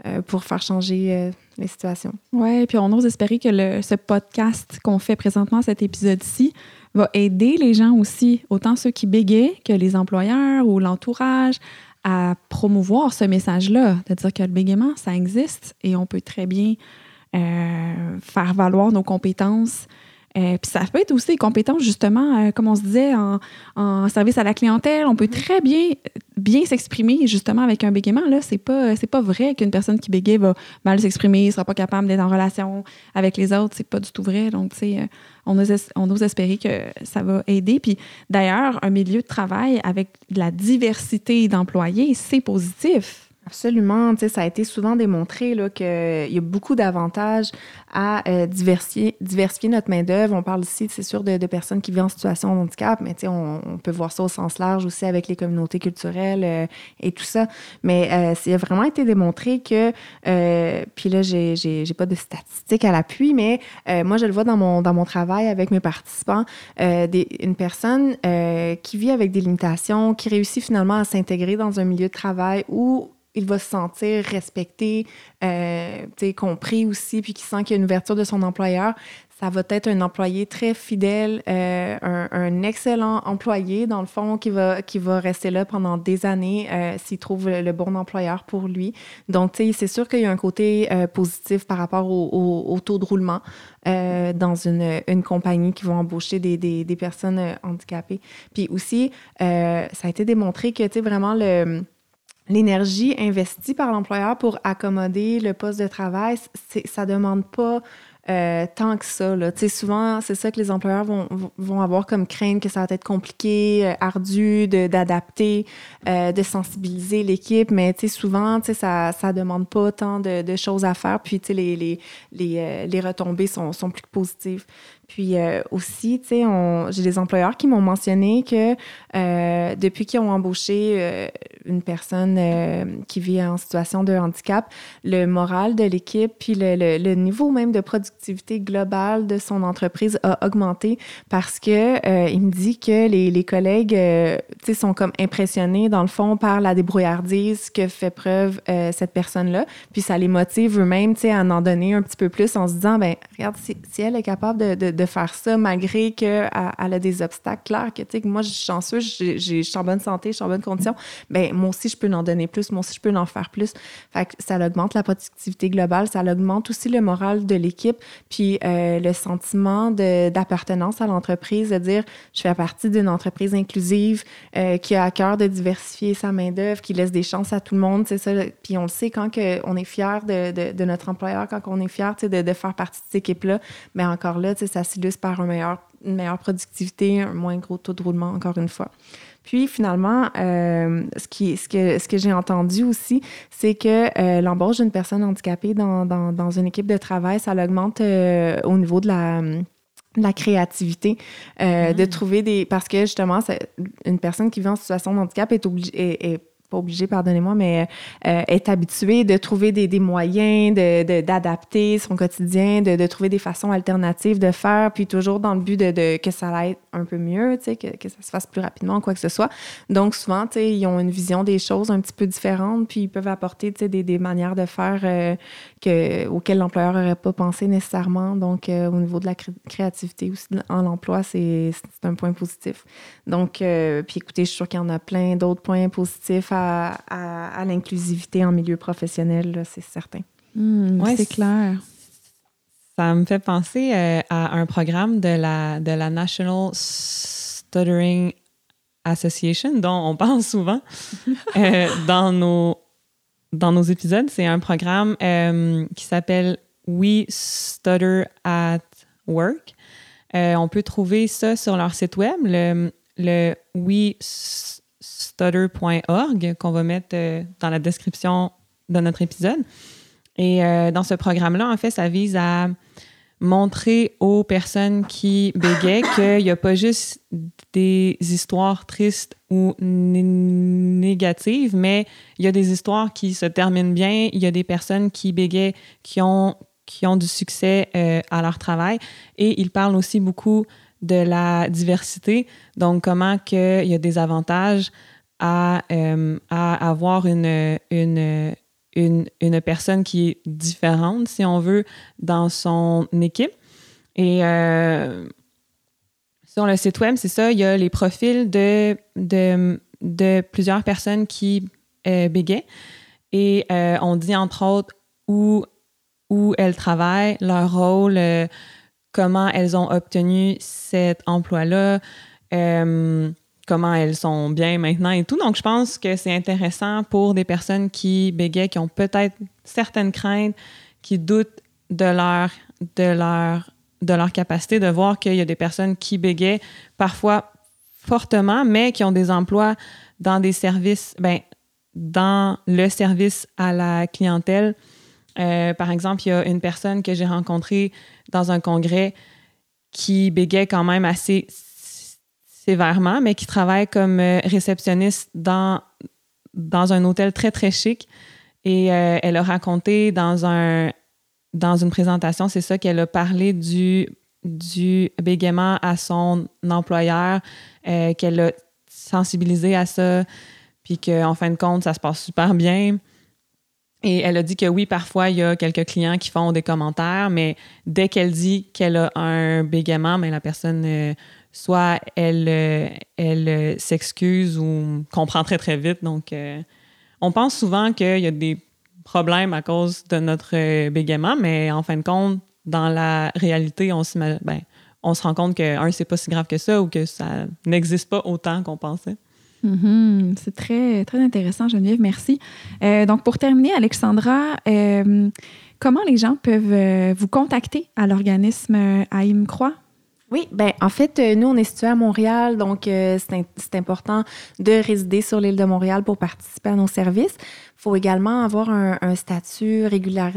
euh, pour faire changer euh, les situations. Oui, puis on ose espérer que le, ce podcast qu'on fait présentement, cet épisode-ci, va aider les gens aussi, autant ceux qui bégayent que les employeurs ou l'entourage, à promouvoir ce message-là, de dire que le bégaiement, ça existe et on peut très bien euh, faire valoir nos compétences euh, puis ça peut être aussi des compétences, justement, euh, comme on se disait, en, service à la clientèle. On peut mm-hmm. très bien, bien s'exprimer, justement, avec un bégaiement. Là, c'est pas, c'est pas vrai qu'une personne qui bégaye va mal s'exprimer, sera pas capable d'être en relation avec les autres. C'est pas du tout vrai. Donc, tu sais, euh, on ose, on ose espérer que ça va aider. Puis d'ailleurs, un milieu de travail avec de la diversité d'employés, c'est positif. Absolument. Ça a été souvent démontré qu'il y a beaucoup d'avantages à euh, diversifier, notre main-d'œuvre. On parle ici, c'est sûr, de, personnes qui vivent en situation de handicap, mais sais, on, peut voir ça au sens large aussi avec les communautés culturelles euh, et tout ça. Mais euh, a vraiment été démontré que, puis là, j'ai, pas de statistiques à l'appui, mais moi, je le vois dans mon, dans mon travail avec mes participants, des, une personne qui vit avec des limitations, qui réussit finalement à s'intégrer dans un milieu de travail où il va se sentir respecté, euh, compris aussi, puis qui sent qu'il y a une ouverture de son employeur, ça va être un employé très fidèle, euh, un, excellent employé, dans le fond, qui va, qui va rester là pendant des années euh, s'il trouve le, bon employeur pour lui. Donc, c'est sûr qu'il y a un côté euh, positif par rapport au, taux de roulement dans une, une, compagnie qui va embaucher des, des, des personnes handicapées. Puis aussi, ça a été démontré que, vraiment, le l'énergie investie par l'employeur pour accommoder le poste de travail, ça demande pas euh, tant que ça. Là. Souvent, c'est ça que les employeurs vont, vont, avoir comme crainte que ça va être compliqué, euh, ardu d'adapter, euh, de sensibiliser l'équipe, mais souvent, ça ne demande pas tant de, de, choses à faire, puis les, les, les, les retombées sont, sont, plus positives. Puis euh, aussi, j'ai des employeurs qui m'ont mentionné que euh, depuis qu'ils ont embauché euh, une personne qui vit en situation de handicap, le moral de l'équipe puis le, niveau même de productivité globale de son entreprise a augmenté parce que il me dit que les, les collègues, sais, sont comme impressionnés dans le fond par la débrouillardise que fait preuve cette personne-là. Puis ça les motive eux-mêmes, à en donner un petit peu plus en se disant, ben regarde, si, elle est capable de de faire ça malgré qu'elle a des obstacles clairs, que, sais, moi, je suis chanceuse, je suis en bonne santé, je suis en bonne condition. Bien, moi aussi, je peux en donner plus, moi aussi, je peux en faire plus. Fait ça augmente la productivité globale, ça augmente aussi le moral de l'équipe, puis euh, le sentiment d'appartenance à l'entreprise, de dire, je fais partie d'une entreprise inclusive euh, qui a à cœur de diversifier sa main-d'œuvre, qui laisse des chances à tout le monde, ça. Puis on le sait quand on est fier de, de, notre employeur, quand on est fier de, de faire partie de cette équipe-là, mais encore là, ça s'illustre par un meilleur, une meilleure productivité, un moins gros taux de roulement, encore une fois. Puis finalement, euh, ce, qui, ce que, ce que j'ai entendu aussi, c'est que euh, l'embauche d'une personne handicapée dans, dans, dans, une équipe de travail, ça l'augmente euh, au niveau de la la créativité, de mm. trouver des... Parce que justement, une personne qui vit en situation de handicap est obligée... Est, pas obligé, pardonnez-moi, mais euh, est habitué de trouver des, des moyens d'adapter de, son quotidien, de, de, trouver des façons alternatives de faire, puis toujours dans le but de, que ça aille un peu mieux, que, que ça se fasse plus rapidement, quoi que ce soit. Donc, souvent, ils ont une vision des choses un petit peu différente, puis ils peuvent apporter des, des manières de faire euh, que, auxquelles l'employeur n'aurait pas pensé nécessairement. Donc, euh, au niveau de la créativité aussi en emploi, c'est un point positif. Donc, puis écoutez, je suis sûre qu'il y en a plein d'autres points positifs à à, l'inclusivité en milieu professionnel, c'est certain. Hmm, c'est clair. Ça me fait penser euh, à un programme de la, de la National Stuttering Association dont on parle souvent euh, dans, nos, dans nos épisodes. C'est un programme euh, qui s'appelle We Stutter at Work. on peut trouver ça sur leur site web, le, le We stutter.org qu'on va mettre euh, dans la description de notre épisode. Et euh, dans ce programme-là, en fait, ça vise à montrer aux personnes qui bégaient qu'il n'y a pas juste des histoires tristes ou négatives, mais il y a des histoires qui se terminent bien. Il y a des personnes qui bégaient, qui ont, qui ont du succès euh, à leur travail. Et il parle aussi beaucoup de la diversité, donc comment qu'il y a des avantages à, euh, avoir une, personne qui est différente, si on veut, dans son équipe. Et euh, sur le site web, c'est ça, il y a les profils de, plusieurs personnes qui euh. Et euh, on dit entre autres où, elles travaillent, leur rôle, comment elles ont obtenu cet emploi-là, comment elles sont bien maintenant et tout. Donc, je pense que c'est intéressant pour des personnes qui bégaient, qui ont peut-être certaines craintes, qui doutent de leur, de leur, de leur capacité, de voir qu'il y a des personnes qui bégaient parfois fortement, mais qui ont des emplois dans des services, ben, dans le service à la clientèle. Euh, par exemple, il y a une personne que j'ai rencontrée dans un congrès qui bégait quand même assez sévèrement, mais qui travaille comme euh, réceptionniste dans, dans un hôtel très, très chic. Et euh, elle a raconté dans, un, dans une présentation, c'est ça qu'elle a parlé du, du bégaiement à son employeur, qu'elle a sensibilisé à ça, puis qu'en fin de compte, ça se passe super bien. Et elle a dit que oui, parfois, il y a quelques clients qui font des commentaires, mais dès qu'elle dit qu'elle a un bégaiement, mais la personne, euh, soit elle, euh, elle euh, s'excuse ou comprend très, très vite. Donc, on pense souvent qu'il y a des problèmes à cause de notre bégaiement, mais en fin de compte, dans la réalité, on, ben, on se rend compte que, un, c'est pas si grave que ça ou que ça n'existe pas autant qu'on pensait. Mm-hmm. C'est très, très intéressant, Geneviève. Merci. Euh, donc, pour terminer, Alexandra, euh, comment les gens peuvent euh, vous contacter à l'organisme AIM Croix? Oui, ben en fait, nous, on est situé à Montréal, donc c'est important de résider sur l'île de Montréal pour participer à nos services. Il faut également avoir un, statut régular,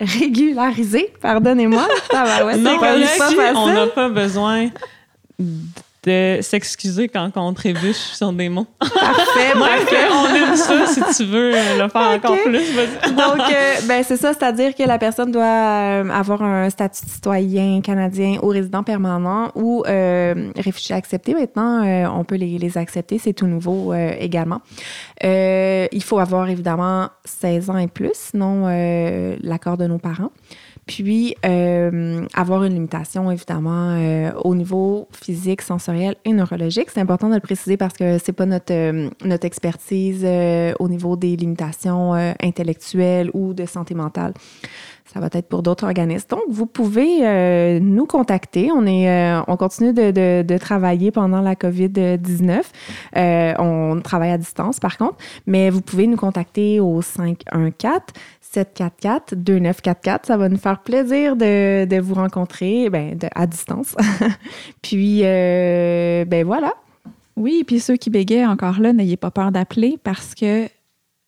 régularisé, pardonnez-moi. non, on n'a pas besoin de s'excuser quand on trébuche sur des mots. Parfait, parfait. on aime ça si tu veux le faire encore plus. Donc, euh, ben, c'est ça, c'est-à-dire que la personne doit euh, avoir un statut de citoyen canadien ou résident permanent ou euh, réfugié accepté. Maintenant, on peut les, les accepter, c'est tout nouveau également. il faut avoir évidemment 16 ans et plus, sinon l'accord de nos parents. Puis, euh, avoir une limitation, évidemment, euh, au niveau physique, sensoriel et neurologique. C'est important de le préciser parce que c'est pas notre, euh, notre expertise au niveau des limitations intellectuelles ou de santé mentale. Ça va être pour d'autres organismes. Donc, vous pouvez nous contacter. On, est, on continue de, travailler pendant la COVID-19. on travaille à distance, par contre, mais vous pouvez nous contacter au 514 744-2944. Ça va nous faire plaisir de, vous rencontrer ben, à distance. puis, euh, ben voilà. Oui, puis ceux qui bégayent encore là, n'ayez pas peur d'appeler parce que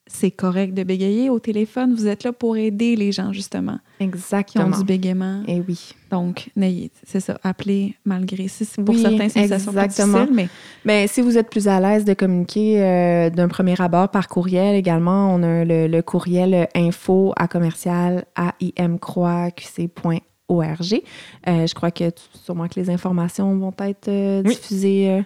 c'est correct de bégayer au téléphone. Vous êtes là pour aider les gens, justement. Exactement. Qui ont du bégaiement. Et eh oui. Donc, c'est ça, appelez malgré. Si pour certains, c'est exactement. mais... mais si vous êtes plus à l'aise de communiquer euh, d'un premier abord par courriel également, on a le, courriel info à commercial aimcroixqc.org. Euh, je crois que sûrement que les informations vont être euh, diffusées.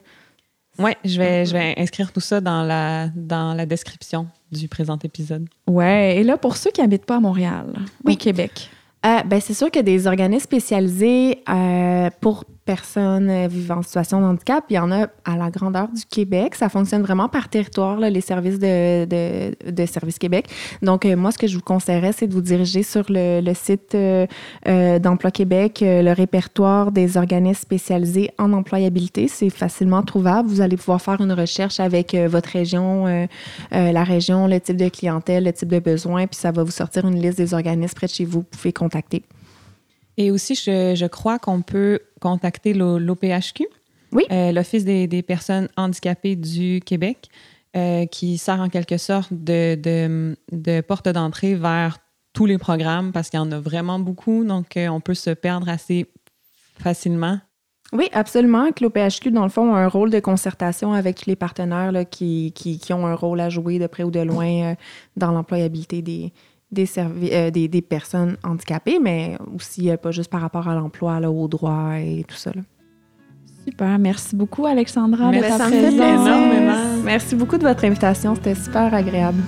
Oui, je vais, je vais inscrire tout ça dans la, dans la description du présent épisode. Ouais, et là, pour ceux qui habitent pas à Montréal, au Québec. Euh, ben, c'est sûr que des organismes spécialisés euh, pour personnes euh, vivant en situation de handicap. Il y en a à la grandeur du Québec. Ça fonctionne vraiment par territoire, les services de, de, de Québec. Donc, euh, moi, ce que je vous conseillerais, c'est de vous diriger sur le, le site euh, d'Emploi Québec, le répertoire des organismes spécialisés en employabilité. C'est facilement trouvable. Vous allez pouvoir faire une recherche avec votre région, la région, le type de clientèle, le type de besoin, puis ça va vous sortir une liste des organismes près de chez vous. Vous pouvez contacter. Et aussi, je, je crois qu'on peut contacter l'OPHQ, oui. Euh, l'Office des, des, personnes handicapées du Québec, euh, qui sert en quelque sorte de, de, de porte d'entrée vers tous les programmes parce qu'il y en a vraiment beaucoup, donc euh, on peut se perdre assez facilement. Oui, absolument. Que l'OPHQ, dans le fond, a un rôle de concertation avec tous les partenaires là, qui, qui, qui, ont un rôle à jouer de près ou de loin dans l'employabilité des, des, euh, des, des, personnes handicapées, mais aussi pas juste par rapport à l'emploi, aux droits et tout ça. Là. Super. Merci beaucoup, Alexandra, Merci, de ta présence. Merci beaucoup de votre invitation. C'était super agréable.